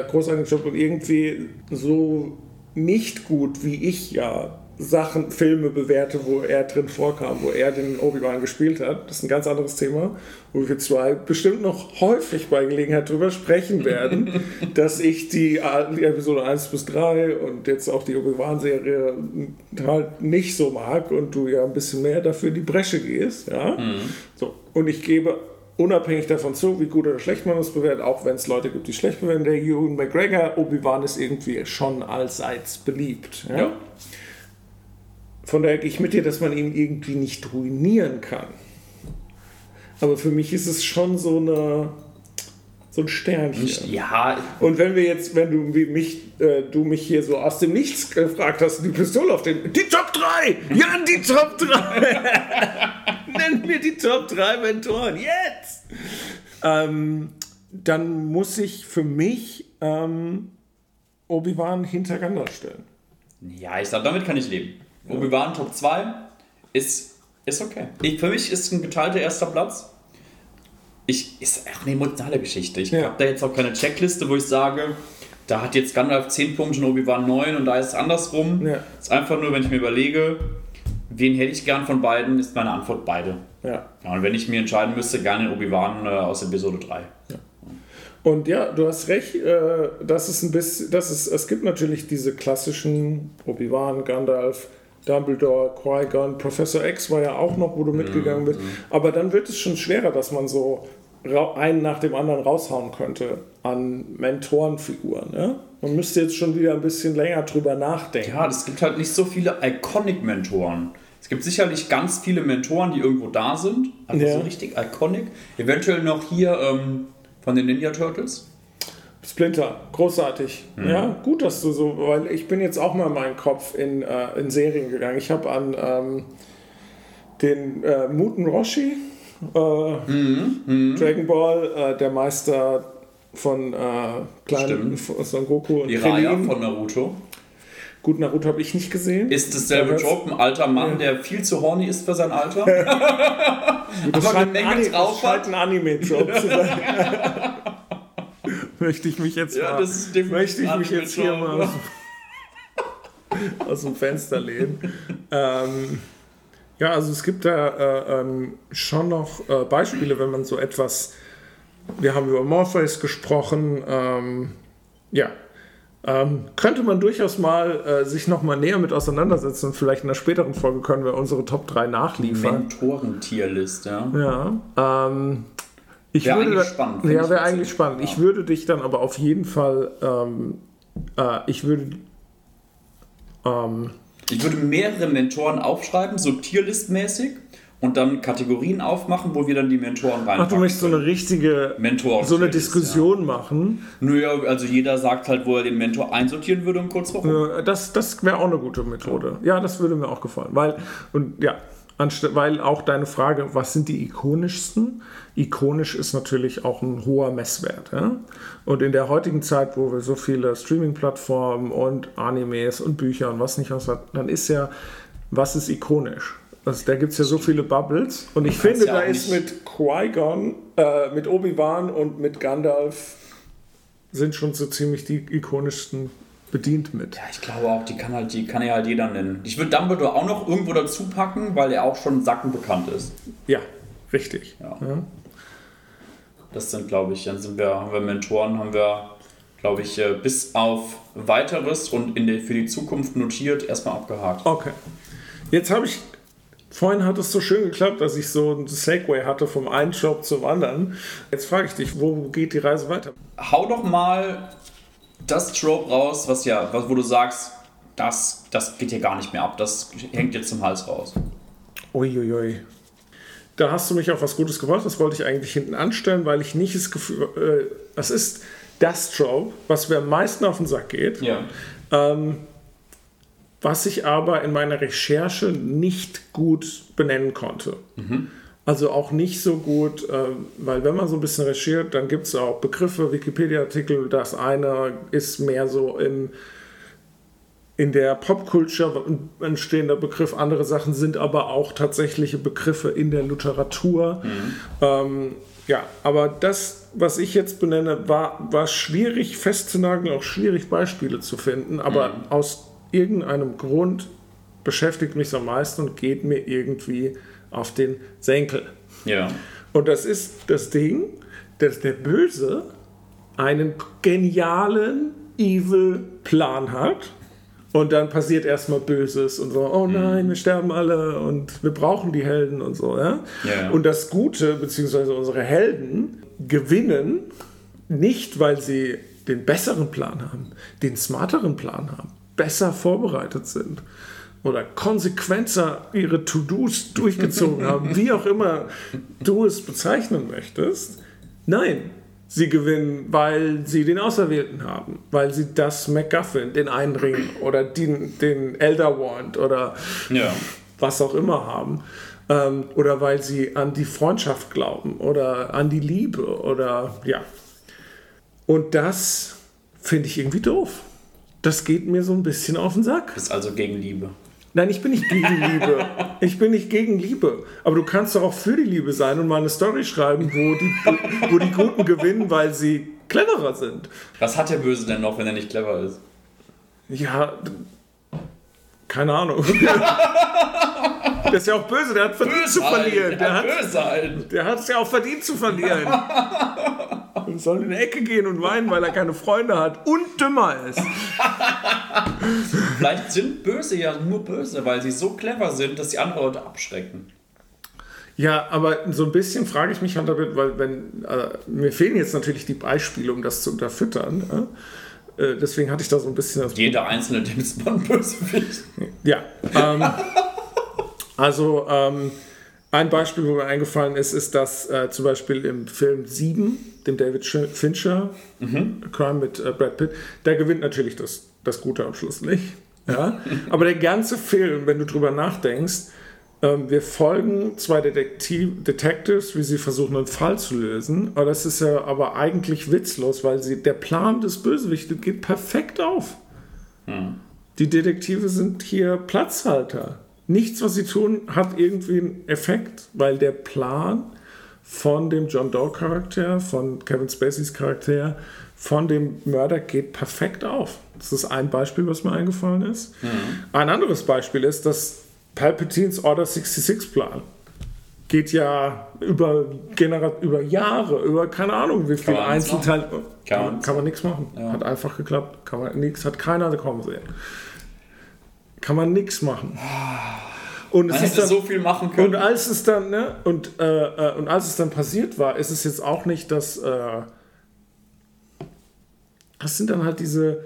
äh großartigen Job und irgendwie so nicht gut, wie ich ja Sachen, Filme bewerte, wo er drin vorkam, wo er den Obi-Wan gespielt hat. Das ist ein ganz anderes Thema, wo wir zwei bestimmt noch häufig bei Gelegenheit drüber sprechen werden, [laughs] dass ich die, Episode 1 bis 3 und jetzt auch die Obi-Wan-Serie halt nicht so mag und du ja ein bisschen mehr dafür in die Bresche gehst. Ja? Mhm. So. Und ich gebe unabhängig davon zu, wie gut oder schlecht man das bewertet, auch wenn es Leute gibt, die schlecht bewerten, der Ewan McGregor, Obi-Wan ist irgendwie schon allseits beliebt. Ja? ja. Von daher gehe ich mit dir, dass man ihn irgendwie nicht ruinieren kann. Aber für mich ist es schon so eine, So ein Sternchen. Ja, Und wenn wir jetzt, wenn du wie mich, äh, du mich hier so aus dem Nichts gefragt hast, die Pistole auf den. Die Top 3! Jan, die Top 3! [laughs] Nenn mir die Top 3 Mentoren, jetzt! Ähm, dann muss ich für mich ähm, Obi-Wan hinter Gandalf stellen. ja, ich sag, damit kann ich leben. Obi-Wan Top 2 ist, ist okay. Ich, für mich ist ein geteilter erster Platz. Ich, ist auch eine emotionale Geschichte. Ich Ja. habe da jetzt auch keine Checkliste, wo ich sage, da hat jetzt Gandalf 10 Punkte und Obi-Wan 9 und da ist es andersrum. Ja. ist einfach nur, wenn ich mir überlege, wen hätte ich gern von beiden, ist meine Antwort beide. Ja. Ja, und wenn ich mir entscheiden müsste, gerne Obi-Wan äh, aus Episode 3. Und ja, du hast recht, äh, das ist ein bisschen, das ist, es gibt natürlich diese klassischen Obi-Wan, Gandalf, Dumbledore, Qui-Gon, Professor X war ja auch noch, wo du mitgegangen bist. Aber dann wird es schon schwerer, dass man so einen nach dem anderen raushauen könnte an Mentorenfiguren. Ne? Man müsste jetzt schon wieder ein bisschen länger drüber nachdenken. Ja, es gibt halt nicht so viele Iconic-Mentoren. Es gibt sicherlich ganz viele Mentoren, die irgendwo da sind, aber Ja. so richtig iconic. Eventuell noch hier ähm, von den Ninja Turtles. Splinter, großartig. Ja, gut, dass du so, weil ich bin jetzt auch mal in meinen Kopf in, äh, in Serien gegangen. Ich habe an ähm, den äh, Muten Roshi, äh, Dragon Ball, äh, der Meister von äh, kleinen von Son Goku und Krillin. von Naruto. Gut, Naruto habe ich nicht gesehen. Ist dasselbe Ja, das- Trope, ein alter Mann, der viel zu horny ist für sein Alter. [laughs] das aber eine ein, Menge Ani drauf scheint ein Anime-Job zu sein. [laughs] [laughs] Möchte ich mich jetzt Ja, mal, das ist möchte ich mich jetzt hier mal aus, dem- [laughs] aus dem Fenster lehnen. ähm, ja, also es gibt da äh, ähm, schon noch äh, Beispiele, wenn man so etwas. Wir haben über Morpheus gesprochen. Ähm, ja, ähm, könnte man durchaus mal äh, sich noch mal näher mit auseinandersetzen und vielleicht in einer späteren Folge können wir unsere Top 3 nachliefern. Mentorentierlist, ja. Ja. Ähm, ich Wär würde, eigentlich spannend, Ja, wäre eigentlich spannend. Ja. Ich würde dich dann aber auf jeden Fall. Ähm, äh, ich würde. Ähm, Ich würde mehrere Mentoren aufschreiben, so Tierlist-mäßig, und dann Kategorien aufmachen, wo wir dann die Mentoren reinpacken. ach, du möchtest so eine richtige. Mentoren. So eine Diskussion machen. Naja, also jeder sagt halt, wo er den Mentor einsortieren würde und kurz warum. Das, das wäre auch eine gute Methode. Ja, das würde mir auch gefallen. Weil, und ja, weil auch deine Frage, was sind die ikonischsten? Ikonisch ist natürlich auch ein hoher Messwert. Ja? Und in der heutigen Zeit, wo wir so viele Streaming-Plattformen und Animes und Bücher und was nicht was hat, dann ist ja, was ist ikonisch? Also, da gibt es ja so viele Bubbles. Und ich finde, ja da ist mit Qui-Gon, äh, mit Obi-Wan und mit Gandalf sind schon so ziemlich die ikonischsten bedient mit. Ja, ich glaube auch, die kann halt, die kann ja halt jeder nennen. Ich würde Dumbledore auch noch irgendwo dazu packen, weil er auch schon sackenbekannt ist. Ja, richtig. Ja. Ja. Das sind, glaube ich, dann sind wir, haben wir Mentoren, haben wir, glaube ich, äh, bis auf weiteres und in der, für die Zukunft notiert, erstmal abgehakt. Okay. Jetzt habe ich, vorhin hat es so schön geklappt, dass ich so ein Segway hatte vom einen Job zum anderen. Jetzt frage ich dich, wo geht die Reise weiter? Hau doch mal das Trope raus, was ja, wo du sagst, das, das geht hier gar nicht mehr ab, das hängt jetzt zum Hals raus. Uiuiui. Da hast du mich auf was Gutes gebracht. Das wollte ich eigentlich hinten anstellen, weil ich nicht das Gefühl, äh, das ist das Trope, was mir am meisten auf den Sack geht. Ja. Ähm, was ich aber in meiner Recherche nicht gut benennen konnte. Also auch nicht so gut, äh, weil wenn man so ein bisschen recherchiert, dann gibt es auch Begriffe, Wikipedia-Artikel. Das eine ist mehr so im, in der Popkultur entstehender Begriff. Andere Sachen sind aber auch tatsächliche Begriffe in der Literatur. Ähm, ja, aber das, was ich jetzt benenne, war, war schwierig festzunageln, auch schwierig Beispiele zu finden. Aber aus irgendeinem Grund beschäftigt mich am meisten und geht mir irgendwie auf den Senkel. Ja. Und das ist das Ding, dass der Böse einen genialen Evil Plan hat. Und dann passiert erstmal Böses und so, oh nein, wir sterben alle und wir brauchen die Helden und so. Ja? Ja. Und das Gute, beziehungsweise unsere Helden, gewinnen nicht, weil sie den besseren Plan haben, den smarteren Plan haben, besser vorbereitet sind oder konsequenter ihre To-Dos durchgezogen haben, wie auch immer du es bezeichnen möchtest. Nein, Sie gewinnen, weil sie den Auserwählten haben, weil sie das MacGuffin, den einen Ring oder den, den Elder Wand oder Ja. was auch immer haben. Ähm, oder weil sie an die Freundschaft glauben oder an die Liebe oder ja. Und das finde ich irgendwie doof. Das geht mir so ein bisschen auf den Sack. Ist also gegen Liebe. Nein, ich bin nicht gegen Liebe. Ich bin nicht gegen Liebe. Aber du kannst doch auch für die Liebe sein und mal eine Story schreiben, wo die, wo die Guten gewinnen, weil sie cleverer sind. Was hat der Böse denn noch, wenn er nicht clever ist? Ja, keine Ahnung. Der ist ja auch böse, der hat verdient zu verlieren. Der hat, böse der hat es ja auch verdient zu verlieren. Und soll in die Ecke gehen und weinen, weil er keine Freunde hat und dümmer ist. Vielleicht sind Böse ja nur böse, weil sie so clever sind, dass sie andere Leute abschrecken. Ja, aber so ein bisschen frage ich mich halt damit, weil wenn äh, mir fehlen jetzt natürlich die Beispiele, um das zu unterfüttern. Äh? Äh, deswegen hatte ich da so ein bisschen das Jeder einzelne James Bond Bösewicht. Ja. Ähm, also ähm, ein Beispiel, wo mir eingefallen ist, ist, dass äh, zum Beispiel im Film 7, dem David Fincher, Crime mit äh, Brad Pitt, da gewinnt natürlich das, das Gute am Schluss nicht. Ja? [laughs] Aber der ganze Film, wenn du drüber nachdenkst, ähm, wir folgen zwei Detektiv Detectives, wie sie versuchen, einen Fall zu lösen. Aber das ist ja aber eigentlich witzlos, weil sie, der Plan des Bösewichtes geht perfekt auf. Die Detektive sind hier Platzhalter. Nichts, was sie tun, hat irgendwie einen Effekt, weil der Plan von dem John Doe-Charakter, von Kevin Spaceys Charakter, von dem Mörder geht perfekt auf. Das ist ein Beispiel, was mir eingefallen ist. Ein anderes Beispiel ist, dass Palpatines Order 66-Plan geht ja über, Genera über Jahre, über keine Ahnung, wie viele Einzelteile. Kann Kann, man- nichts machen. Ja. Hat einfach geklappt. Kann man nichts, hat keiner kommen sehen. Kann man nichts machen. Und es Man ist dann, so viel machen und können. als es dann, ne, und, äh, äh, und als es dann passiert war, ist es jetzt auch nicht, dass äh, das sind dann halt diese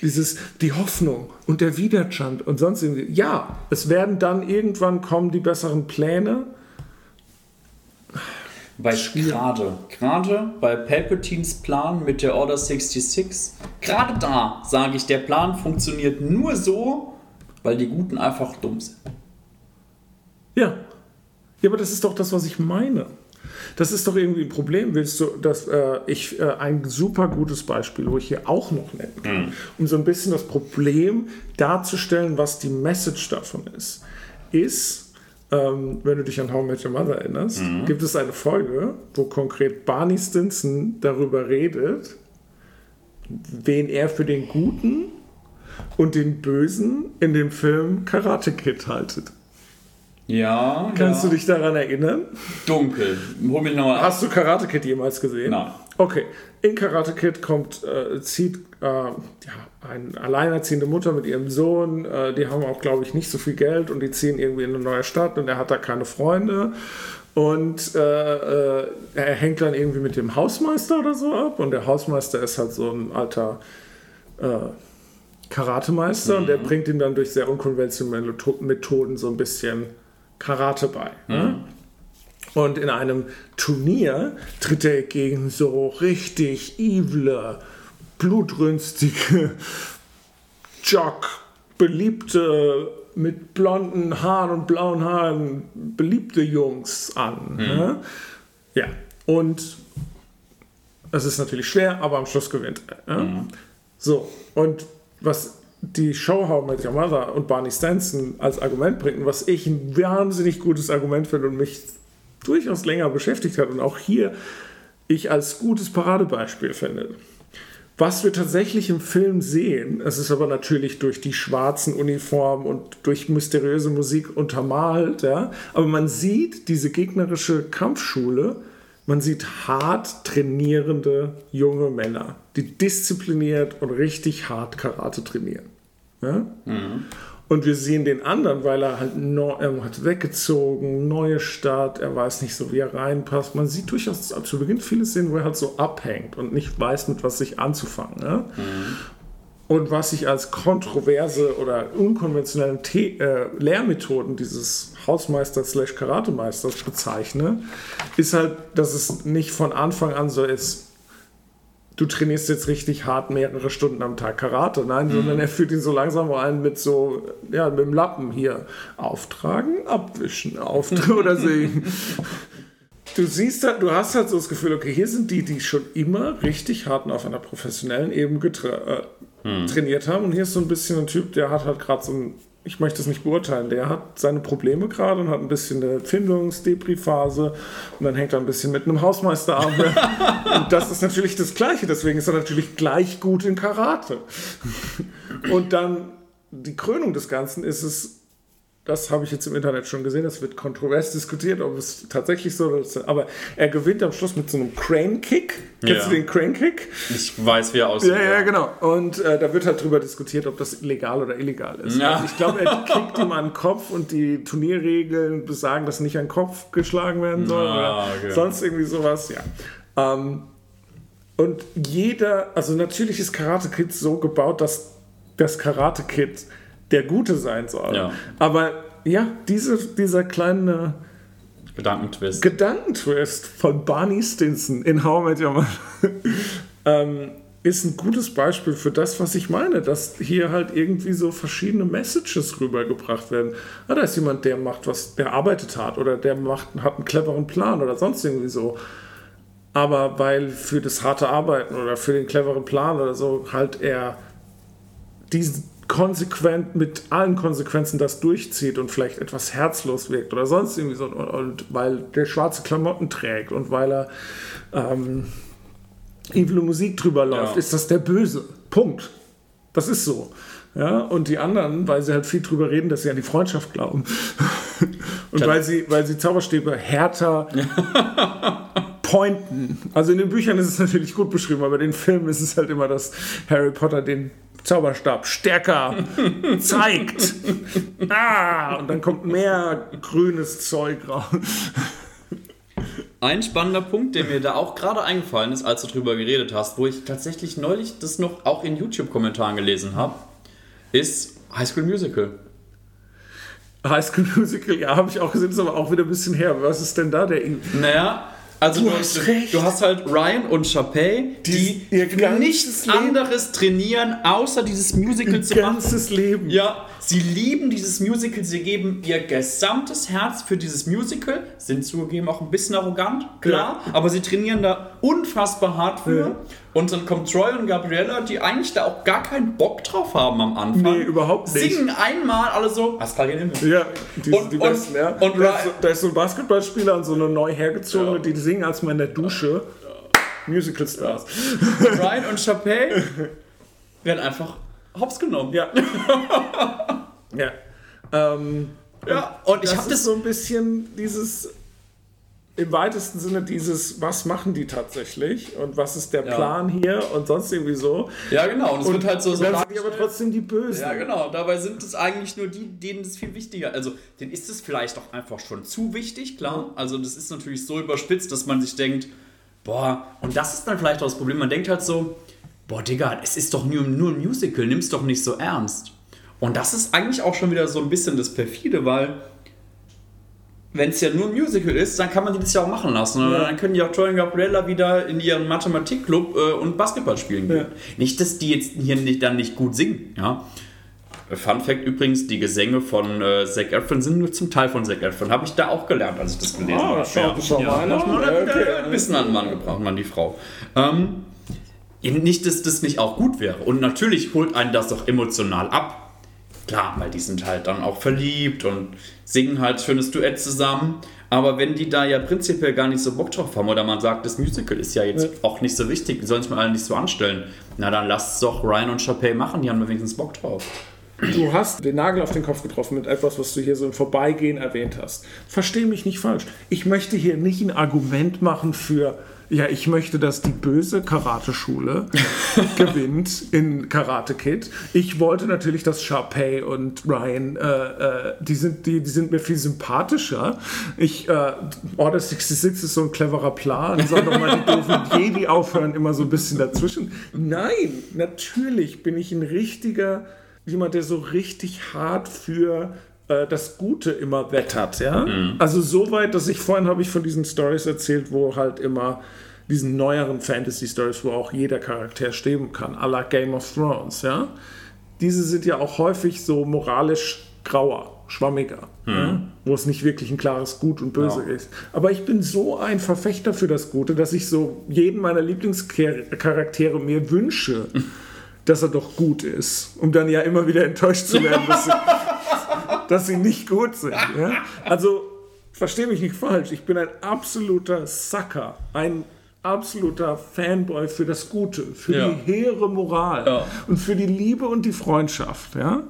dieses die Hoffnung und der Widerstand und sonst irgendwie. Ja, es werden dann irgendwann kommen die besseren Pläne. Bei gerade, gerade bei Palpatines Plan mit der Order 66, gerade da sage ich, der Plan funktioniert nur so, weil die Guten einfach dumm sind. Ja. Ja, aber das ist doch das, was ich meine. Das ist doch irgendwie ein Problem. Willst du, dass äh, ich äh, ein super gutes Beispiel, wo ich hier auch noch nennen kann, um so ein bisschen das Problem darzustellen, was die Message davon ist, ist, ähm, wenn du dich an How I Met Your Mother erinnerst, gibt es eine Folge, wo konkret Barney Stinson darüber redet, wen er für den Guten und den Bösen in dem Film Karate Kid haltet. Ja, Kannst ja. du dich daran erinnern? Dunkel. Hol mich nochmal. Hast du Karate Kid jemals gesehen? Nein. Okay, in Karate Kid kommt, äh, zieht äh, ja, eine alleinerziehende Mutter mit ihrem Sohn, äh, die haben auch, glaube ich, nicht so viel Geld und die ziehen irgendwie in eine neue Stadt und er hat da keine Freunde. Und äh, äh, er hängt dann irgendwie mit dem Hausmeister oder so ab und der Hausmeister ist halt so ein alter äh, Karatemeister und der bringt ihm dann durch sehr unkonventionelle Methoden so ein bisschen Karate bei. Ne? Und in einem Turnier tritt er gegen so richtig evile, blutrünstige, Jock, beliebte, mit blonden Haaren und blauen Haaren, beliebte Jungs an. Ne? Ja, und es ist natürlich schwer, aber am Schluss gewinnt er. Ja? So, und was die Show How Met Your Mother und Barney Stanson als Argument bringen, was ich ein wahnsinnig gutes Argument finde und mich durchaus länger beschäftigt hat und auch hier ich als gutes Paradebeispiel finde. Was wir tatsächlich im Film sehen, es ist aber natürlich durch die schwarzen Uniformen und durch mysteriöse Musik untermalt, ja, aber man sieht diese gegnerische Kampfschule, man sieht hart trainierende junge Männer, die diszipliniert und richtig hart Karate trainieren. Ja? Und wir sehen den anderen, weil er halt neu, er hat weggezogen, neue Stadt, er weiß nicht so, wie er reinpasst. Man sieht durchaus zu Beginn viele Szenen, wo er halt so abhängt und nicht weiß, mit was sich anzufangen. Ja? und was ich als kontroverse oder unkonventionellen The äh, Lehrmethoden dieses Hausmeisters slash Karatemeisters bezeichne, ist halt, dass es nicht von Anfang an so ist, du trainierst jetzt richtig hart mehrere Stunden am Tag Karate. Nein, mhm. sondern er führt ihn so langsam ein mit so, ja, mit dem Lappen hier auftragen, abwischen, auftragen [laughs] oder sehen. du siehst halt, du hast halt so das Gefühl, okay, hier sind die, die schon immer richtig hart auf einer professionellen Ebene äh, hm. trainiert haben. Und hier ist so ein bisschen ein Typ, der hat halt gerade so ein, ich möchte es nicht beurteilen, der hat seine Probleme gerade und hat ein bisschen eine Findungs-Depri-Phase und dann hängt er ein bisschen mit einem Hausmeister ab. [laughs] und das ist natürlich das Gleiche, deswegen ist er natürlich gleich gut in Karate. und dann die Krönung des Ganzen ist es, das habe ich jetzt im Internet schon gesehen. Das wird kontrovers diskutiert, ob es tatsächlich so ist. Aber er gewinnt am Schluss mit so einem Crane-Kick. Kennst ja. du den Crane-Kick? Ich weiß, wie er aussieht. Ja, ja, genau. Und äh, da wird halt drüber diskutiert, ob das legal oder illegal ist. Ja. Ich glaube, er kickt ihm an den Kopf und die Turnierregeln besagen, dass nicht an den Kopf geschlagen werden soll ah, oder okay. sonst irgendwie sowas. Ja. Ähm, und jeder, also natürlich ist Karate Kid so gebaut, dass das Karate Kid der Gute sein soll. Ja. Aber ja, diese, dieser kleine Gedankentwist. Gedankentwist von Barney Stinson in How I Met Your Mother [laughs] ähm, ist ein gutes Beispiel für das, was ich meine, dass hier halt irgendwie so verschiedene Messages rübergebracht werden. Ah, da ist jemand, der macht was, der arbeitet hart oder der macht, hat einen cleveren Plan oder sonst irgendwie so. Aber weil für das harte Arbeiten oder für den cleveren Plan oder so halt er diesen konsequent mit allen Konsequenzen das durchzieht und vielleicht etwas herzlos wirkt oder sonst irgendwie so. Und, weil der schwarze Klamotten trägt und weil er ähm, evil Musik drüber läuft, ja. ist das der Böse. Punkt. Das ist so. Ja, und die anderen, weil sie halt viel drüber reden, dass sie an die Freundschaft glauben. [laughs] und weil sie, weil sie Zauberstäbe härter [laughs] pointen. Also in den Büchern ist es natürlich gut beschrieben, aber in den Filmen ist es halt immer, dass Harry Potter den Zauberstab stärker [laughs] zeigt. Ah, und dann kommt mehr grünes Zeug raus. Ein spannender Punkt, der mir da auch gerade eingefallen ist, als du drüber geredet hast, wo ich tatsächlich neulich das noch auch in YouTube-Kommentaren gelesen habe, ist High School Musical. High School Musical, ja, habe ich auch gesehen, ist aber auch wieder ein bisschen her. Was ist denn da der? Naja, also du, du, hast du hast halt Ryan und Chapey, die, die nichts Leben, anderes trainieren, außer dieses Musical zu machen. ganzes Leben. Ja, sie lieben dieses Musical, sie geben ihr gesamtes Herz für dieses Musical, sind zugegeben auch ein bisschen arrogant, klar, ja. aber sie trainieren da unfassbar hart für. Ja. Und dann kommt Troy und Gabriella, die eigentlich da auch gar keinen Bock drauf haben am Anfang. Nee, überhaupt nicht. Singen einmal alle so, Pascal Himmel. Ja, die und, die besten, ja. Und da, ist, da ist so ein Basketballspieler und so eine neu hergezogene, ja. die singen als mal in der Dusche. Musical Stars. Ja. Ryan und Chapey werden einfach hops genommen. Ja. [laughs] ja. Ähm, ja, und ich habe das so ein bisschen dieses im weitesten Sinne dieses, was machen die tatsächlich und was ist der Plan ja. hier und sonst irgendwie so. Ja, genau. Und es wird halt so, so dann sind die aber trotzdem die Bösen. Ja, genau. Dabei sind es eigentlich nur die, denen es viel wichtiger. Also, denen ist es vielleicht auch einfach schon zu wichtig, klar. Mhm. Also, das ist natürlich so überspitzt, dass man sich denkt, boah, und das ist dann vielleicht auch das Problem. Man denkt halt so, boah, Digga, es ist doch nur, nur ein Musical, nimm's doch nicht so ernst. Und das ist eigentlich auch schon wieder so ein bisschen das Perfide, weil wenn es ja nur ein Musical ist, dann kann man die das ja auch machen lassen. Ja. Dann können die auch Troy und Gabriella wieder in ihren Mathematikclub äh, und Basketball spielen gehen. Ja. Nicht, dass die jetzt hier nicht, dann nicht gut singen. Ja? Fun Fact übrigens, die Gesänge von äh, Zac Efron sind nur zum Teil von Zac Efron. Habe ich da auch gelernt, als ich das gelesen ah, habe. Schau, schau ja, mal. Ja, okay. Ein bisschen an den Mann gebracht, man die Frau. Ähm, nicht, dass das nicht auch gut wäre. Und natürlich holt einen das doch emotional ab Klar, weil die sind halt dann auch verliebt und singen halt schönes Duett zusammen. Aber wenn die da ja prinzipiell gar nicht so Bock drauf haben oder man sagt, das Musical ist ja jetzt ja. auch nicht so wichtig, die sollen sich mal alle nicht so anstellen, na dann lasst es doch Ryan und Chapey machen, die haben wenigstens Bock drauf. Du hast den Nagel auf den Kopf getroffen mit etwas, was du hier so im Vorbeigehen erwähnt hast. Versteh mich nicht falsch. Ich möchte hier nicht ein Argument machen für ja, ich möchte, dass die böse Karate-Schule [laughs] gewinnt in Karate Kid. Ich wollte natürlich, dass Sharpay und Ryan, äh, äh, die, sind, die, die sind mir viel sympathischer. Ich, äh, Order 66 ist so ein cleverer Plan. Sollen doch mal die doofen [laughs] Jedi aufhören, immer so ein bisschen dazwischen. Nein, natürlich bin ich ein richtiger, jemand, der so richtig hart für äh, das Gute immer wettert, ja. Mhm. Also so weit, dass ich vorhin habe ich von diesen Stories erzählt, wo halt immer diesen neueren Fantasy-Stories, wo auch jeder Charakter sterben kann, à la Game of Thrones, ja. Diese sind ja auch häufig so moralisch grauer, schwammiger, mhm. ja? wo es nicht wirklich ein klares Gut und Böse ja. ist. Aber ich bin so ein Verfechter für das Gute, dass ich so jeden meiner Lieblingscharaktere mir wünsche, [laughs] dass er doch gut ist, um dann ja immer wieder enttäuscht zu werden, dass sie, [laughs] dass sie nicht gut sind. Ja? Also verstehe mich nicht falsch, ich bin ein absoluter Sucker, ein absoluter Fanboy für das Gute, für ja. die hehre Moral ja. und für die Liebe und die Freundschaft. Ja?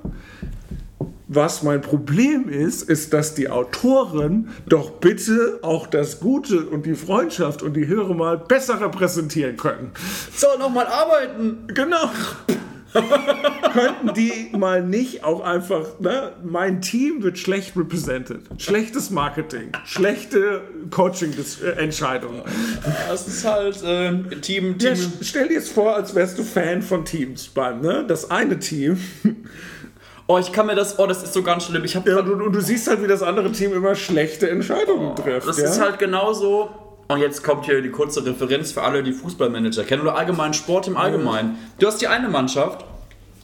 Was mein Problem ist, ist, dass die Autoren doch bitte auch das Gute und die Freundschaft und die Höre mal besser repräsentieren können. So, nochmal arbeiten. Genau. [laughs] könnten die mal nicht auch einfach, ne? mein Team wird schlecht represented. Schlechtes Marketing, schlechte Coaching-Entscheidungen. Das ist halt äh, Team, Team. Ja, stell dir jetzt vor, als wärst du Fan von Teams beim, ne? Das eine Team. Oh, ich kann mir das, oh, das ist so ganz schlimm. Ich ja, und, und, du siehst halt, wie das andere Team immer schlechte Entscheidungen oh, trifft. Das ja? ist halt genauso. Und jetzt kommt hier die kurze Referenz für alle, die Fußballmanager kennen oder allgemein Sport im Allgemeinen. Du hast die eine Mannschaft,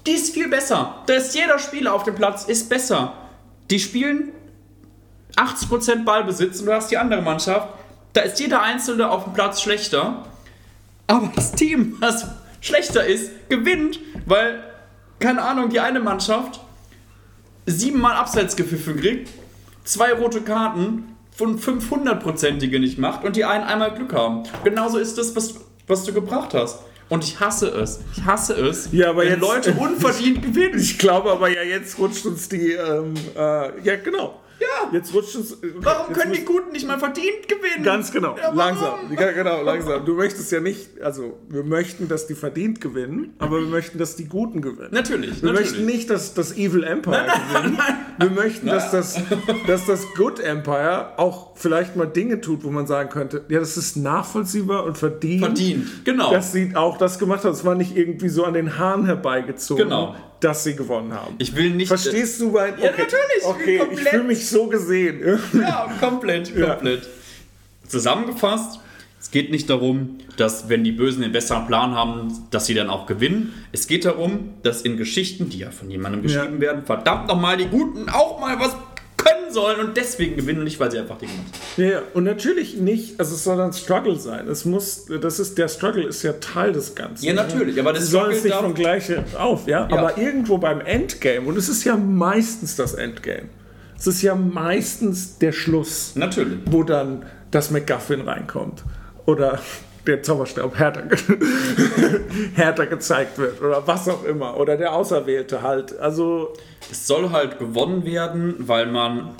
die ist viel besser. Da ist jeder Spieler auf dem Platz ist besser. Die spielen 80% Ballbesitz und du hast die andere Mannschaft, da ist jeder Einzelne auf dem Platz schlechter. Aber das Team, das schlechter ist, gewinnt, weil, keine Ahnung, die eine Mannschaft siebenmal Abseitsgepfiffen kriegt, zwei rote Karten von 500-prozentige nicht macht und die einen einmal Glück haben. Genauso ist das, was, was du gebracht hast. Und ich hasse es. Ich hasse es, ja, aber wenn jetzt, Leute [laughs] unverdient gewinnen. Ich glaube aber ja, jetzt rutscht uns die. Ähm, äh, ja, genau. Ja. Jetzt rutscht es. Warum können die Guten nicht mal verdient gewinnen? Ganz genau. Ja, langsam. Ja, genau, langsam. Du möchtest ja nicht, also wir möchten, dass die verdient gewinnen, aber wir möchten, dass die Guten gewinnen. Natürlich. Wir natürlich. möchten nicht, dass das Evil Empire nein, nein, gewinnt. Nein, wir möchten, dass das, dass das Good Empire auch vielleicht mal Dinge tut, wo man sagen könnte, ja, das ist nachvollziehbar und verdient. Verdient, genau. Dass sie auch das gemacht hat. Es war nicht irgendwie so an den Haaren herbeigezogen. Genau dass sie gewonnen haben. Ich will nicht. Verstehst du mein. Okay, ja, natürlich. Okay, ich fühle mich so gesehen. Ja, komplett, komplett. Ja. Zusammengefasst, es geht nicht darum, dass, wenn die Bösen den besseren Plan haben, dass sie dann auch gewinnen. Es geht darum, dass in Geschichten, die ja von jemandem geschrieben ja. werden, verdammt nochmal die Guten auch mal was können sollen und deswegen gewinnen, nicht weil sie einfach die gemacht haben. Ja, und natürlich nicht, also es soll ein Struggle sein. Es muss, das ist, der Struggle ist ja Teil des Ganzen. Ja, natürlich, aber das soll es nicht von gleich auf, ja? ja? Aber irgendwo beim Endgame, und es ist ja meistens das Endgame, es ist ja meistens der Schluss. Natürlich. Wo dann das McGuffin reinkommt. Oder der Zauberstab härter, [laughs] härter gezeigt wird oder was auch immer. Oder der Auserwählte halt. Also. Es soll halt gewonnen werden, weil man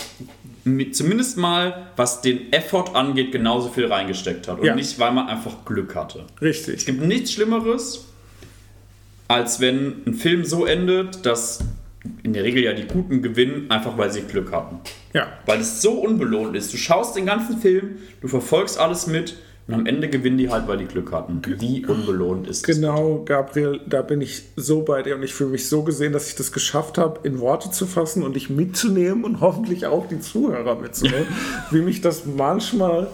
zumindest mal, was den Effort angeht, genauso viel reingesteckt hat. Und ja. nicht, weil man einfach Glück hatte. Richtig. Es gibt nichts Schlimmeres, als wenn ein Film so endet, dass in der Regel ja die Guten gewinnen, einfach weil sie Glück hatten. Ja. Weil es so unbelohnt ist. Du schaust den ganzen Film, du verfolgst alles mit und am Ende gewinnen die halt, weil die Glück hatten. Wie unbelohnt ist das? Genau, Gabriel, da bin ich so bei dir und ich fühle mich so gesehen, dass ich das geschafft habe, in Worte zu fassen und dich mitzunehmen und hoffentlich auch die Zuhörer mitzunehmen, [laughs] wie mich das manchmal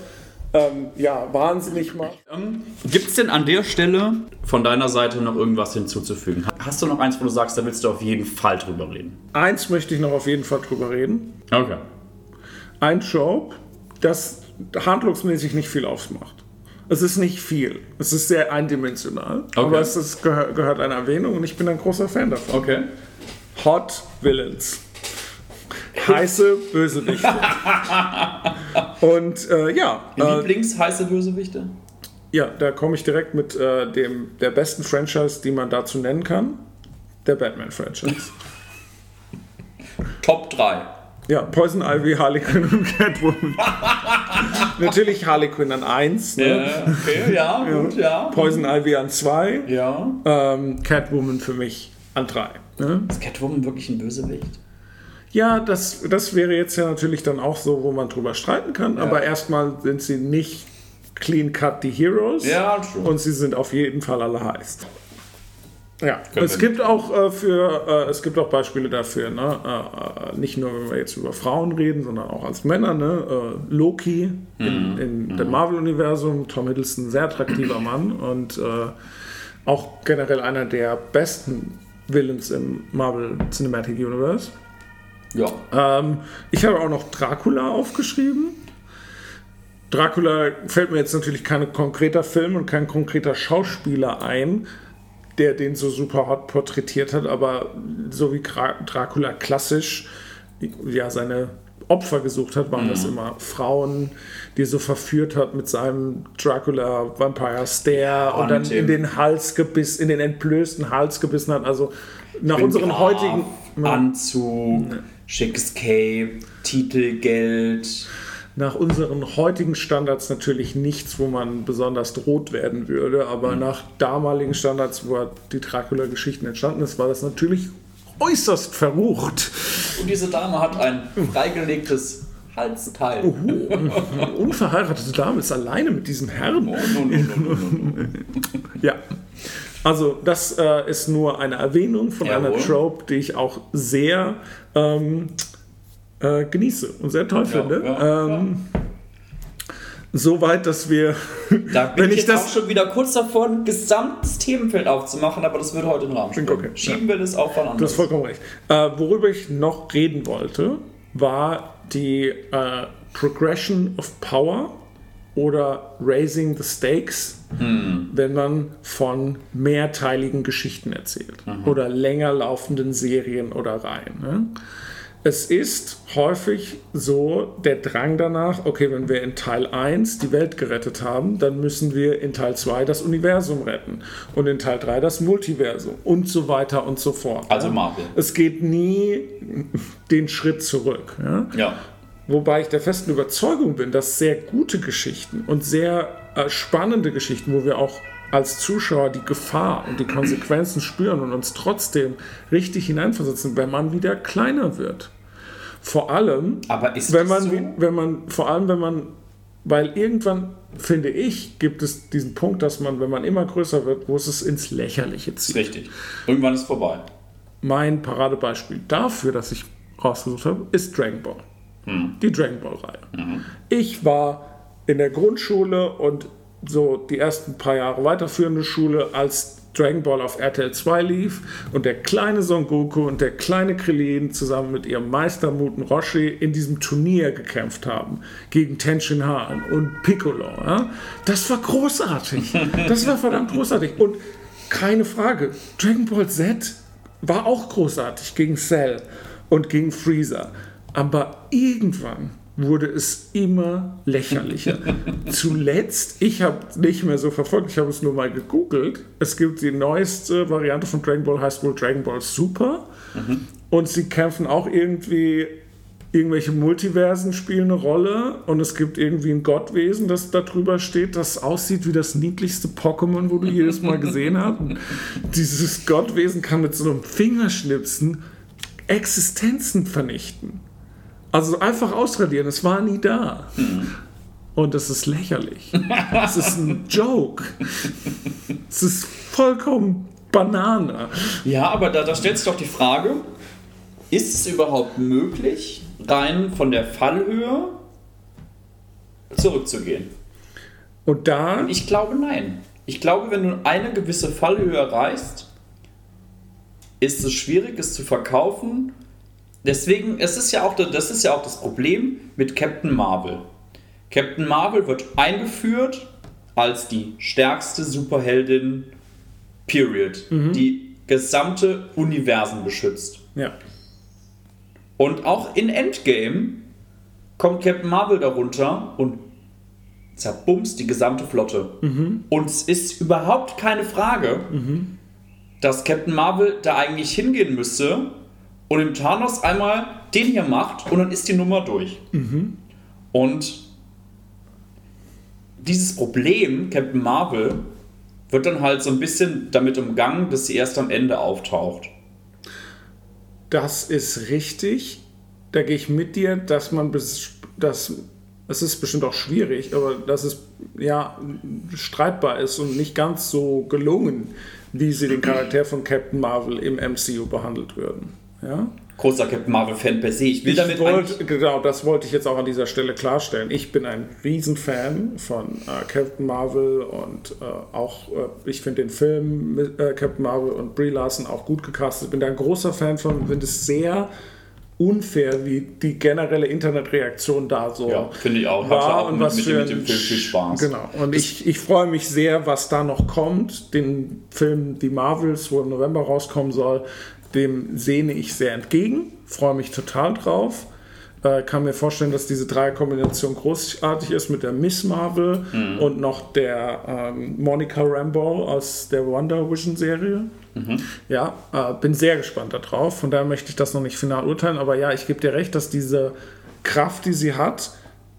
ähm, ja, wahnsinnig macht. Ähm, Gibt es denn an der Stelle von deiner Seite noch irgendwas hinzuzufügen? Hast du noch eins, wo du sagst, da willst du auf jeden Fall drüber reden? Eins möchte ich noch auf jeden Fall drüber reden. Okay. Ein Job, das handlungsmäßig nicht viel ausmacht. Es ist nicht viel. Es ist sehr eindimensional. Okay. Aber es ist, gehör, gehört einer Erwähnung und ich bin ein großer Fan davon. Okay. Hot Villains. Heiße Bösewichte. [laughs] und äh, ja. Äh, Lieblings-heiße Bösewichte? Ja, da komme ich direkt mit äh, dem, der besten Franchise, die man dazu nennen kann. Der Batman-Franchise. Top 3. Ja, Poison Ivy, Harley Quinn und Catwoman. [laughs] [laughs] Natürlich Harley Quinn an 1. Ne? Ja, okay, ja, gut, ja. Poison Ivy an 2. Ja. Ähm, Catwoman für mich an 3. Ne? Ist Catwoman wirklich ein Bösewicht? Ja, das, das wäre jetzt ja natürlich dann auch so, wo man drüber streiten kann. Aber erstmal sind sie nicht clean cut die Heroes. Ja, true. Und sie sind auf jeden Fall alle heiß. Ja, Können es gibt auch äh, für äh, es gibt auch Beispiele dafür, ne? äh, äh, nicht nur wenn wir jetzt über Frauen reden, sondern auch als Männer, ne? Äh, Loki in, in dem Marvel-Universum, Tom Hiddleston, sehr attraktiver Mann und äh, auch generell einer der besten Villains im Marvel Cinematic Universe. Ja. Ähm, ich habe auch noch Dracula aufgeschrieben. Dracula fällt mir jetzt natürlich kein konkreter Film und kein konkreter Schauspieler ein, der den so super hot porträtiert hat, aber so wie Dracula klassisch ja seine Opfer gesucht hat, waren das immer Frauen, die er so verführt hat mit seinem Dracula Vampire Stare und, und dann in den Hals gebissen, in den entblößten Hals gebissen hat. Also nach unseren Graf, heutigen Anzug, schickes Cape, Titelgeld. Nach unseren heutigen Standards natürlich nichts, wo man besonders rot werden würde, aber nach damaligen Standards, wo die Dracula-Geschichten entstanden ist, war das natürlich äußerst verrucht. Und diese Dame hat ein freigelegtes Halsteil. Eine unverheiratete Dame ist alleine mit diesem Herrn. Oh, no, no, no. Ja. Also, das äh, ist nur eine Erwähnung von einer Jawohl. Trope, die ich auch sehr ähm, äh, genieße und sehr toll finde. ja, ähm, Soweit, dass wir. [laughs] Da [laughs] bin Wenn ich ich jetzt das- auch schon wieder kurz davor, ein gesamtes Themenfeld aufzumachen, aber das würde heute den Rahmen sprengen. Okay, Schieben wir das auf von Du hast anders. vollkommen recht. Äh, worüber ich noch reden wollte, war die äh, Progression of Power oder Raising the Stakes, wenn man von mehrteiligen Geschichten erzählt oder länger laufenden Serien oder Reihen. Ne? Es ist häufig so der Drang danach, okay, wenn wir in Teil 1 die Welt gerettet haben, dann müssen wir in Teil 2 das Universum retten und in Teil 3 das Multiversum und so weiter und so fort. Also ja. Marvel. Es geht nie den Schritt zurück. Ja? Ja. Wobei ich der festen Überzeugung bin, dass sehr gute Geschichten und sehr äh, spannende Geschichten, wo wir auch als Zuschauer die Gefahr und die Konsequenzen spüren und uns trotzdem richtig hineinversetzen, wenn man wieder kleiner wird. Vor allem, wenn man, so? wenn man, vor allem wenn man, weil irgendwann, finde ich, gibt es diesen Punkt, dass man, wenn man immer größer wird, wo es es ins Lächerliche zieht. Richtig. Irgendwann ist vorbei. Mein Paradebeispiel dafür, das ich rausgesucht habe, ist Dragon Ball. Die Dragon Ball-Reihe. Ich war in der Grundschule und so die ersten paar Jahre weiterführende Schule, als Dragon Ball auf RTL 2 lief und der kleine Son Goku und der kleine Krillin zusammen mit ihrem Meister Muten Roshi in diesem Turnier gekämpft haben gegen Tenshin Han und Piccolo. Ja? Das war großartig. Das war verdammt großartig. Und keine Frage, Dragon Ball Z war auch großartig gegen Cell und gegen Freezer. Aber irgendwann wurde es immer lächerlicher. [laughs] Zuletzt, ich habe nicht mehr so verfolgt, ich habe es nur mal gegoogelt. Es gibt die neueste Variante von Dragon Ball, heißt wohl Dragon Ball Super. Und sie kämpfen auch irgendwie, irgendwelche Multiversen spielen eine Rolle. Und es gibt irgendwie ein Gottwesen, das da drüber steht, das aussieht wie das niedlichste Pokémon, wo du jedes Mal [laughs] gesehen hast. Und dieses Gottwesen kann mit so einem Fingerschnipsen Existenzen vernichten. Also einfach ausradieren, es war nie da. Und es ist lächerlich. es ist ein Joke. Es ist vollkommen Banane. Ja, aber da, da stellt sich doch die Frage, ist es überhaupt möglich, rein von der Fallhöhe zurückzugehen? Und da, Ich glaube nein. Ich glaube, wenn du eine gewisse Fallhöhe erreichst, ist es schwierig, es zu verkaufen. Deswegen, es ist ja auch, das ist ja auch das Problem mit Captain Marvel. Captain Marvel wird eingeführt als die stärkste Superheldin, period, die gesamte Universen beschützt. ja, Und auch in Endgame kommt Captain Marvel darunter und zerbumst die gesamte Flotte. Und es ist überhaupt keine Frage, dass Captain Marvel da eigentlich hingehen müsste und dem Thanos einmal den hier macht und dann ist die Nummer durch. Und dieses Problem, Captain Marvel, wird dann halt so ein bisschen damit umgangen, dass sie erst am Ende auftaucht. Das ist richtig. Da gehe ich mit dir, dass man bis, dass es ist bestimmt auch schwierig, aber dass es ja streitbar ist und nicht ganz so gelungen, wie sie den Charakter von Captain Marvel im MCU behandelt würden. Ja? Großer Captain Marvel-Fan per se. Ich will Ich damit wollte, genau, das wollte ich jetzt auch an dieser Stelle klarstellen. Ich bin ein Riesenfan von äh, Captain Marvel und äh, auch, äh, ich finde den Film mit äh, Captain Marvel und Brie Larson auch gut gecastet. Bin da ein großer Fan von, finde es sehr unfair, wie die generelle Internetreaktion da so Ja, finde ich auch. War auch und mit- was mit für mit dem Film viel Spaß. Genau. Und ich, ich freue mich sehr, was da noch kommt. Den Film Die Marvels, wo im November rauskommen soll, dem sehne ich sehr entgegen. Freue mich total drauf. Äh, kann mir vorstellen, dass diese Dreierkombination großartig ist mit der Miss Marvel Mhm. und noch der ähm, Monica Rambeau aus der Wonder Vision Serie. Mhm. Ja, äh, bin sehr gespannt darauf. Von daher möchte ich das noch nicht final urteilen. Aber ja, ich gebe dir recht, dass diese Kraft, die sie hat,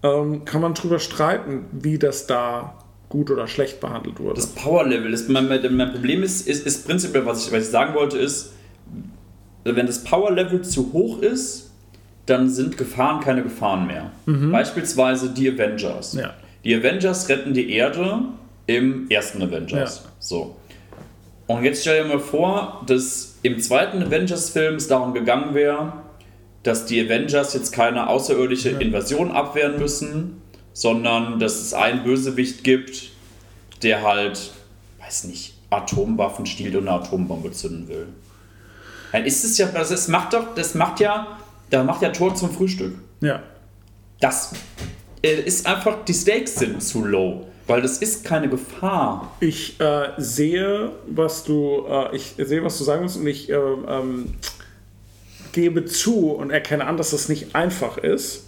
ähm, kann man drüber streiten, wie das da gut oder schlecht behandelt wurde. Das Power Level mein, mein mein Problem ist, ist, ist prinzipiell, was ich, was ich sagen wollte, ist, wenn das Power Level zu hoch ist, dann sind Gefahren keine Gefahren mehr. Beispielsweise die Avengers. Mhm. Ja. Die Avengers retten die Erde im ersten Avengers. Ja. So. Und jetzt stell dir mal vor, dass im zweiten Avengers-Film es darum gegangen wäre, dass die Avengers jetzt keine außerirdische Invasion abwehren müssen, sondern dass es einen Bösewicht gibt, der halt, weiß nicht, Atomwaffen stiehlt und eine Atombombe zünden will. Dann ist es ja, das ist, macht doch, das macht ja, da macht ja Tor zum Frühstück. Ja. Das äh, ist einfach, die Stakes sind zu low, weil das ist keine Gefahr. Ich äh, sehe, was du, äh, ich sehe, was du sagen willst und ich äh, ähm, gebe zu und erkenne an, dass das nicht einfach ist.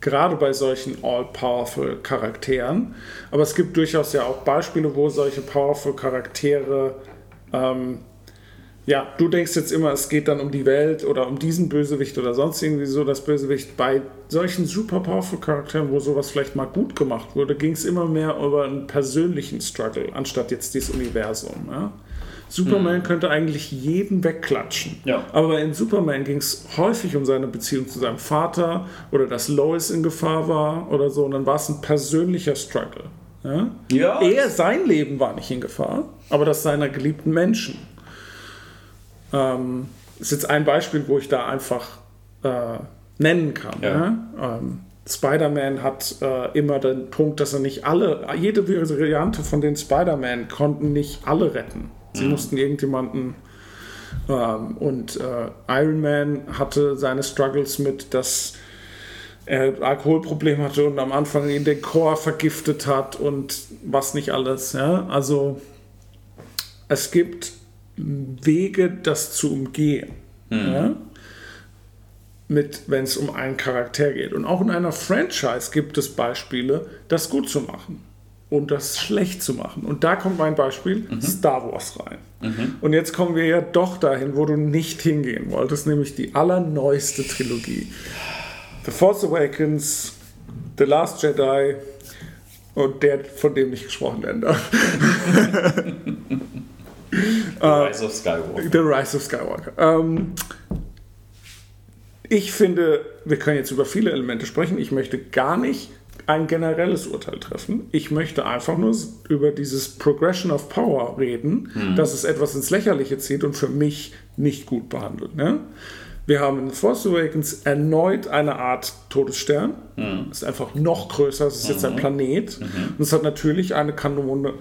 Gerade bei solchen all-powerful Charakteren. Aber es gibt durchaus ja auch Beispiele, wo solche powerful Charaktere ähm, ja, du denkst jetzt immer, es geht dann um die Welt oder um diesen Bösewicht oder sonst irgendwie so das Bösewicht. Bei solchen super powerful Charakteren, wo sowas vielleicht mal gut gemacht wurde, ging es immer mehr über einen persönlichen Struggle, anstatt jetzt dieses Universum. Ja? Superman könnte eigentlich jeden wegklatschen. Ja. Aber in Superman ging es häufig um seine Beziehung zu seinem Vater oder dass Lois in Gefahr war oder so. Und dann war es ein persönlicher Struggle. Ja? Ja. Er, sein Leben war nicht in Gefahr, aber das seiner geliebten Menschen. Ähm, ist jetzt ein Beispiel, wo ich da einfach äh, nennen kann. Ja. Ja. Ähm, Spider-Man hat äh, immer den Punkt, dass er nicht alle, jede Variante von den Spider-Man konnten nicht alle retten. Sie mussten irgendjemanden ähm, und äh, Iron Man hatte seine Struggles mit, dass er ein Alkoholproblem hatte und am Anfang ihn den Chor vergiftet hat und was nicht alles. Ja? Also es gibt Wege, das zu umgehen. Ja? Mit, wenn es um einen Charakter geht. Und auch in einer Franchise gibt es Beispiele, das gut zu machen und das schlecht zu machen. Und da kommt mein Beispiel Star Wars rein. Und jetzt kommen wir ja doch dahin, wo du nicht hingehen wolltest, nämlich die allerneueste Trilogie. The Force Awakens, The Last Jedi und der, von dem nicht gesprochen werden darf. [laughs] [laughs] [laughs] Rise of Skywalker. The Rise of Skywalker. Ähm, ich finde, wir können jetzt über viele Elemente sprechen. Ich möchte gar nicht ein generelles Urteil treffen. Ich möchte einfach nur über dieses Progression of Power reden, dass es etwas ins Lächerliche zieht und für mich nicht gut behandelt. Ne? Wir haben in Force Awakens erneut eine Art Todesstern. Ist einfach noch größer. Es ist jetzt ein Planet. Und es hat natürlich eine Kanone.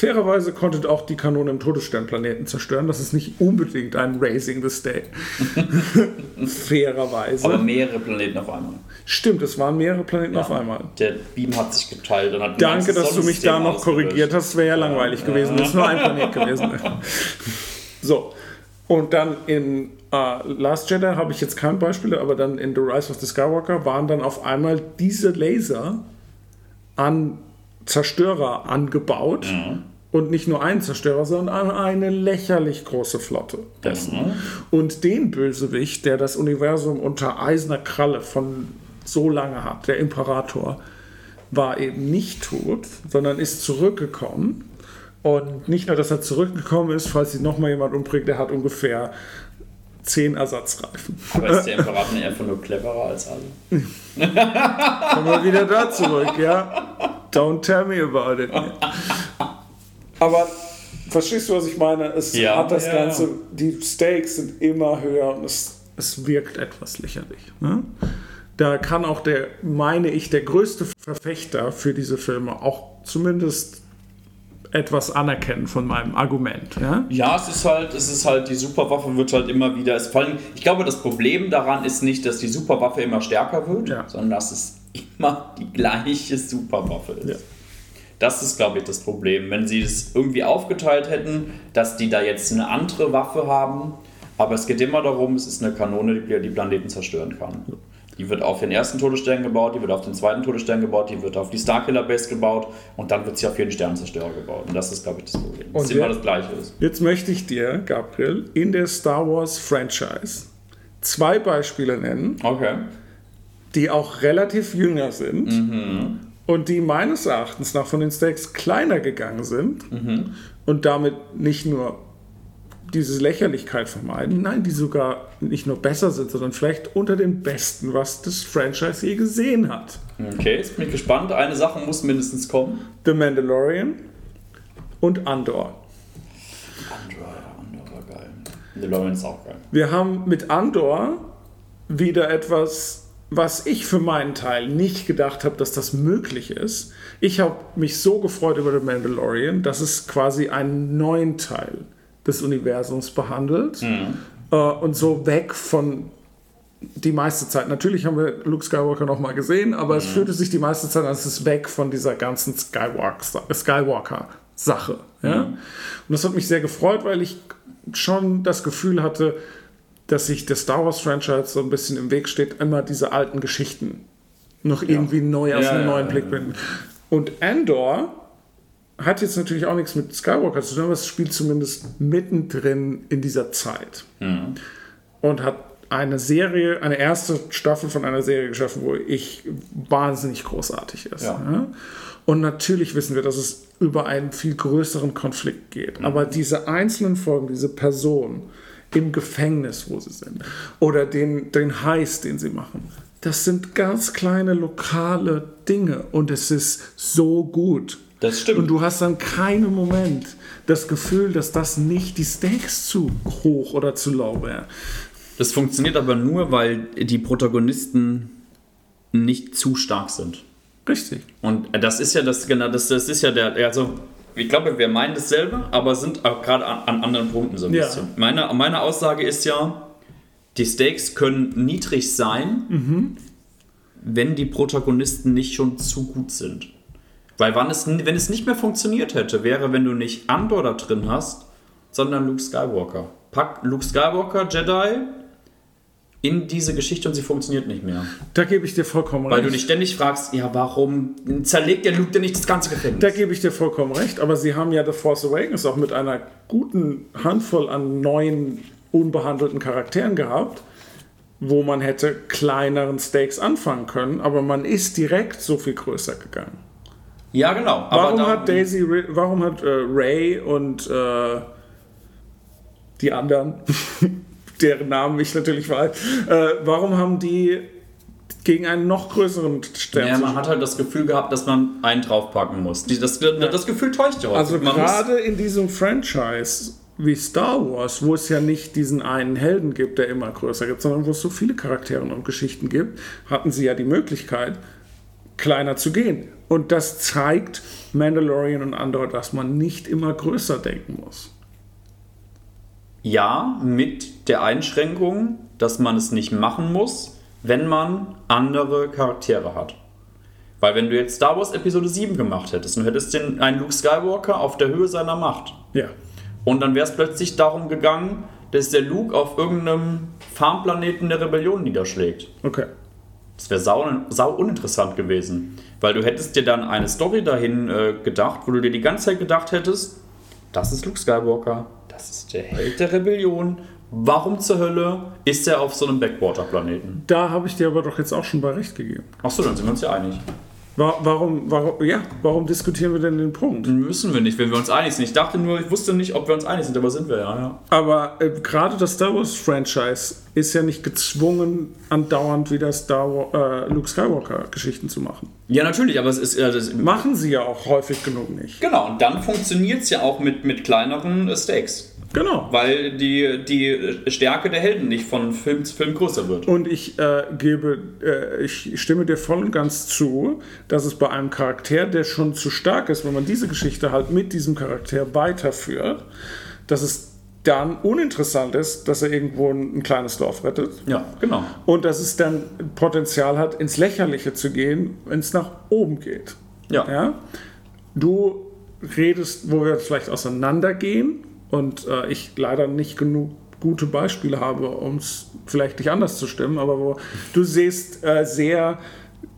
Fairerweise konnte auch die Kanone im Todessternplaneten zerstören. Das ist nicht unbedingt ein Raising the State. [laughs] Fairerweise. Aber mehrere Planeten auf einmal. Stimmt, es waren mehrere Planeten auf einmal. Der Beam hat sich geteilt und hat Danke, dass du mich da noch korrigiert hast. Wäre ja langweilig gewesen. Das ist nur ein Planet gewesen. [laughs] So. Und dann in äh, Last Jedi habe ich jetzt kein Beispiel, aber dann in The Rise of the Skywalker waren dann auf einmal diese Laser an Zerstörer angebaut. Und nicht nur einen Zerstörer, sondern eine lächerlich große Flotte dessen. Mhm. Und den Bösewicht, der das Universum unter eiserner Kralle von so lange hat, der Imperator, war eben nicht tot, sondern ist zurückgekommen. Und nicht nur, dass er zurückgekommen ist, falls sich nochmal jemand umbringt, der hat ungefähr zehn Ersatzreifen. Aber ist der [laughs] Imperator nicht einfach nur cleverer als alle? Kommen wir wieder da zurück, ja? Don't tell me about it. [laughs] Aber verstehst du, was ich meine? Es Ja, hat das ja, Ganze, ja. die Stakes sind immer höher und es, es wirkt etwas lächerlich. Ne? Da kann auch der, meine ich, der größte Verfechter für diese Filme auch zumindest etwas anerkennen von meinem Argument. Ja? Ja, es ist halt, es ist halt, die Superwaffe wird halt immer wieder. Es, vor allem, ich glaube, das Problem daran ist nicht, dass die Superwaffe immer stärker wird, Ja. sondern dass es immer die gleiche Superwaffe ist. Ja. Das ist, glaube ich, das Problem. Wenn sie es irgendwie aufgeteilt hätten, dass die da jetzt eine andere Waffe haben, aber es geht immer darum, es ist eine Kanone, die die Planeten zerstören kann. Die wird auf den ersten Todesstern gebaut, die wird auf den zweiten Todesstern gebaut, die wird auf die Starkiller Base gebaut und dann wird sie auf jeden Sternzerstörer gebaut. Und das ist, glaube ich, das Problem. Und es immer das Gleiche ist. Jetzt möchte ich dir, Gabriel, in der Star Wars Franchise zwei Beispiele nennen, Okay. die auch relativ jünger sind und die meines Erachtens nach von den Stakes kleiner gegangen sind und damit nicht nur diese Lächerlichkeit vermeiden, nein, die sogar nicht nur besser sind, sondern vielleicht unter den besten, was das Franchise je gesehen hat. Okay, jetzt bin ich gespannt. Eine Sache muss mindestens kommen. The Mandalorian und Andor. Andor, Andor war geil. The Lawrence ist auch geil. Wir haben mit Andor wieder etwas, was ich für meinen Teil nicht gedacht habe, dass das möglich ist. Ich habe mich so gefreut über The Mandalorian, dass es quasi einen neuen Teil des Universums behandelt äh, und so weg von die meiste Zeit. Natürlich haben wir Luke Skywalker noch mal gesehen, aber es fühlte sich die meiste Zeit an, es ist weg von dieser ganzen Skywalker- Skywalker-Sache. Ja? Und das hat mich sehr gefreut, weil ich schon das Gefühl hatte, dass sich der Star Wars-Franchise so ein bisschen im Weg steht, immer diese alten Geschichten noch irgendwie neu aus Ja, einem neuen ja, Blickwinkel. Und Andor hat jetzt natürlich auch nichts mit Skywalker zu tun, aber es spielt zumindest mittendrin in dieser Zeit. Und hat eine Serie, eine erste Staffel von einer Serie geschaffen, wo ich wahnsinnig großartig ist. Ja. Ja? Und natürlich wissen wir, dass es über einen viel größeren Konflikt geht. Aber diese einzelnen Folgen, diese Person im Gefängnis, wo sie sind, oder den, den Heist, den sie machen, das sind ganz kleine lokale Dinge und es ist so gut. Das stimmt. Und du hast dann keinen Moment das Gefühl, dass das nicht die Stakes zu hoch oder zu low wären. Das funktioniert aber nur, weil die Protagonisten nicht zu stark sind. Richtig. Und das ist ja das, genau, das, das ist ja der, also ich glaube, wir meinen dasselbe, aber sind auch gerade an, an anderen Punkten so ein Ja. bisschen. Meine, meine Aussage ist ja, die Stakes können niedrig sein, wenn die Protagonisten nicht schon zu gut sind. Weil wann es, wenn es nicht mehr funktioniert hätte, wäre, wenn du nicht Andor da drin hast, sondern Luke Skywalker. Pack Luke Skywalker, Jedi, in diese Geschichte und sie funktioniert nicht mehr. Da gebe ich dir vollkommen Weil recht. du dich ständig fragst, ja, warum zerlegt der Luke denn nicht das ganze Gefängnis? Da gebe ich dir vollkommen recht, aber sie haben ja The Force Awakens auch mit einer guten Handvoll an neuen, unbehandelten Charakteren gehabt, wo man hätte kleineren Stakes anfangen können, aber man ist direkt so viel größer gegangen. ja, genau. Warum hat Daisy, warum hat äh, Ray und äh, die anderen, [laughs] deren Namen ich natürlich weiß, äh, warum haben die gegen einen noch größeren Stern Ja, man hat halt das Gefühl gehabt, dass man einen draufpacken muss. Die, das, das Gefühl täuscht ja heute. Also man gerade in diesem Franchise wie Star Wars, wo es ja nicht diesen einen Helden gibt, der immer größer gibt, sondern wo es so viele Charaktere und Geschichten gibt, hatten sie ja die Möglichkeit, kleiner zu gehen. Und das zeigt Mandalorian und Andor, dass man nicht immer größer denken muss. Ja, mit der Einschränkung, dass man es nicht machen muss, wenn man andere Charaktere hat. Weil wenn du jetzt Star Wars Episode 7 gemacht hättest und hättest den, einen Luke Skywalker auf der Höhe seiner Macht Ja. und dann wäre es plötzlich darum gegangen, dass der Luke auf irgendeinem Farmplaneten der Rebellion niederschlägt. Okay. Das wäre sau, sau uninteressant gewesen. Weil du hättest dir dann eine Story dahin äh, gedacht, wo du dir die ganze Zeit gedacht hättest, das ist Luke Skywalker, das ist der Held der Rebellion. Warum zur Hölle ist er auf so einem Backwater-Planeten? Da habe ich dir aber doch jetzt auch schon bei recht gegeben. Achso, dann sind wir uns ja einig. Warum, warum, ja, warum diskutieren wir denn den Punkt? Müssen wir nicht, wenn wir uns einig sind. Ich dachte nur, ich wusste nicht, ob wir uns einig sind, aber sind wir ja. ja. Aber äh, gerade das Star Wars Franchise ist ja nicht gezwungen, andauernd wieder Star Wars, äh, Luke Skywalker Geschichten zu machen. Ja, natürlich, aber es ist. Äh, das machen sie ja auch häufig genug nicht. Genau, und dann funktioniert es ja auch mit, mit kleineren Stakes. Genau. Weil die, die Stärke der Helden nicht von Film zu Film größer wird. Und ich äh, gebe, äh, ich stimme dir voll und ganz zu, dass es bei einem Charakter, der schon zu stark ist, wenn man diese Geschichte halt mit diesem Charakter weiterführt, dass es dann uninteressant ist, dass er irgendwo ein, ein kleines Dorf rettet. Ja, genau. Und dass es dann Potenzial hat, ins Lächerliche zu gehen, wenn es nach oben geht. Ja. ja. Du redest, wo wir vielleicht auseinandergehen, und äh, ich leider nicht genug gute Beispiele habe, um es vielleicht nicht anders zu stimmen, aber wo du siehst äh, sehr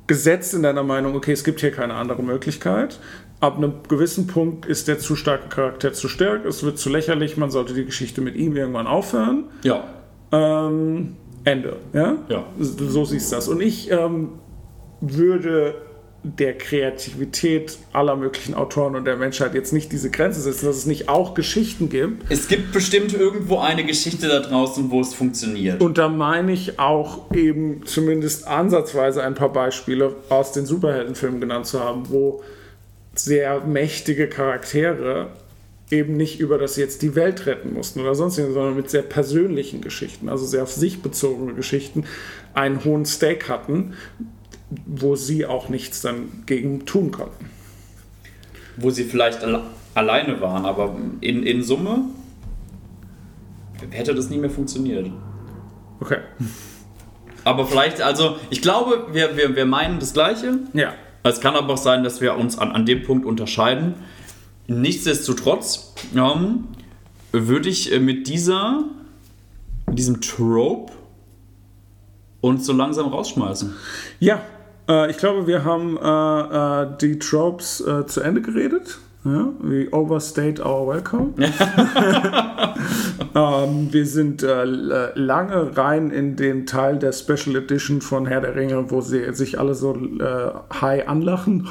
gesetzt in deiner Meinung, okay, es gibt hier keine andere Möglichkeit. Ab einem gewissen Punkt ist der zu starke Charakter zu stark, es wird zu lächerlich, man sollte die Geschichte mit ihm irgendwann aufhören. Ja. Ähm, Ende. Ja? ja. So siehst du das. Und ich ähm, würde der Kreativität aller möglichen Autoren und der Menschheit jetzt nicht diese Grenze setzen, dass es nicht auch Geschichten gibt. Es gibt bestimmt irgendwo eine Geschichte da draußen, wo es funktioniert. Und da meine ich auch eben zumindest ansatzweise ein paar Beispiele aus den Superheldenfilmen genannt zu haben, wo sehr mächtige Charaktere eben nicht über das jetzt die Welt retten mussten oder sonst irgendwas, sondern mit sehr persönlichen Geschichten, also sehr auf sich bezogene Geschichten, einen hohen Stake hatten, wo sie auch nichts dann gegen tun konnten. Wo sie vielleicht alle alleine waren, aber in, in Summe hätte das nie mehr funktioniert. Okay. Aber vielleicht, also ich glaube, wir, wir, wir meinen das Gleiche. Ja. Es kann aber auch sein, dass wir uns an, an dem Punkt unterscheiden. Nichtsdestotrotz ähm, würde ich äh, mit dieser, mit diesem Trope uns so langsam rausschmeißen. Ja, äh, ich glaube, wir haben äh, äh, die Tropes äh, zu Ende geredet. Ja, we overstayed our welcome. [laughs] [laughs] ähm, wir sind äh, lange rein in den Teil der Special Edition von Herr der Ringe, wo sie sich alle so äh, high anlachen. [laughs]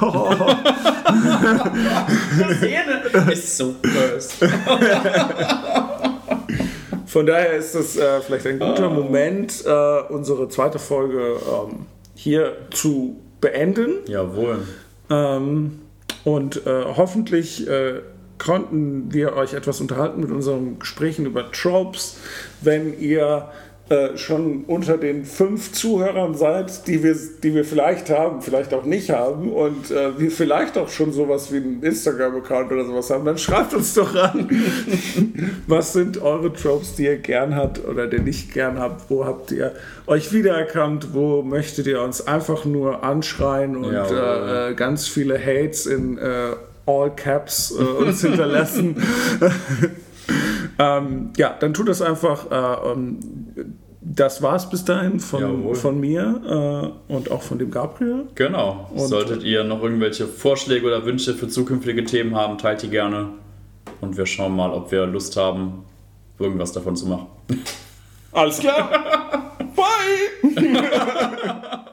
Die ist so cursed. Von daher ist es äh, vielleicht ein guter Moment, äh, unsere zweite Folge ähm, hier zu beenden. Jawohl. Ähm, und äh, hoffentlich äh, konnten wir euch etwas unterhalten mit unseren Gesprächen über Tropes. Wenn ihr äh, schon unter den fünf Zuhörern seid, die wir, die wir vielleicht haben, vielleicht auch nicht haben und äh, wir vielleicht auch schon sowas wie einen Instagram-Account oder sowas haben, dann schreibt uns doch an. [laughs] Was sind eure Tropes, die ihr gern habt oder die ihr nicht gern habt? Wo habt ihr euch wiedererkannt? Wo möchtet ihr uns einfach nur anschreien und ja, äh, ganz viele Hates in äh, All Caps äh, uns hinterlassen? [laughs] [laughs] ähm, ja, dann tut das einfach. Äh, um, das war es bis dahin von, von mir äh, und auch von dem Gabriel. Genau. Und Solltet ihr noch irgendwelche Vorschläge oder Wünsche für zukünftige Themen haben, teilt die gerne. Und wir schauen mal, ob wir Lust haben, irgendwas davon zu machen. Alles klar. [laughs] Bye. [laughs]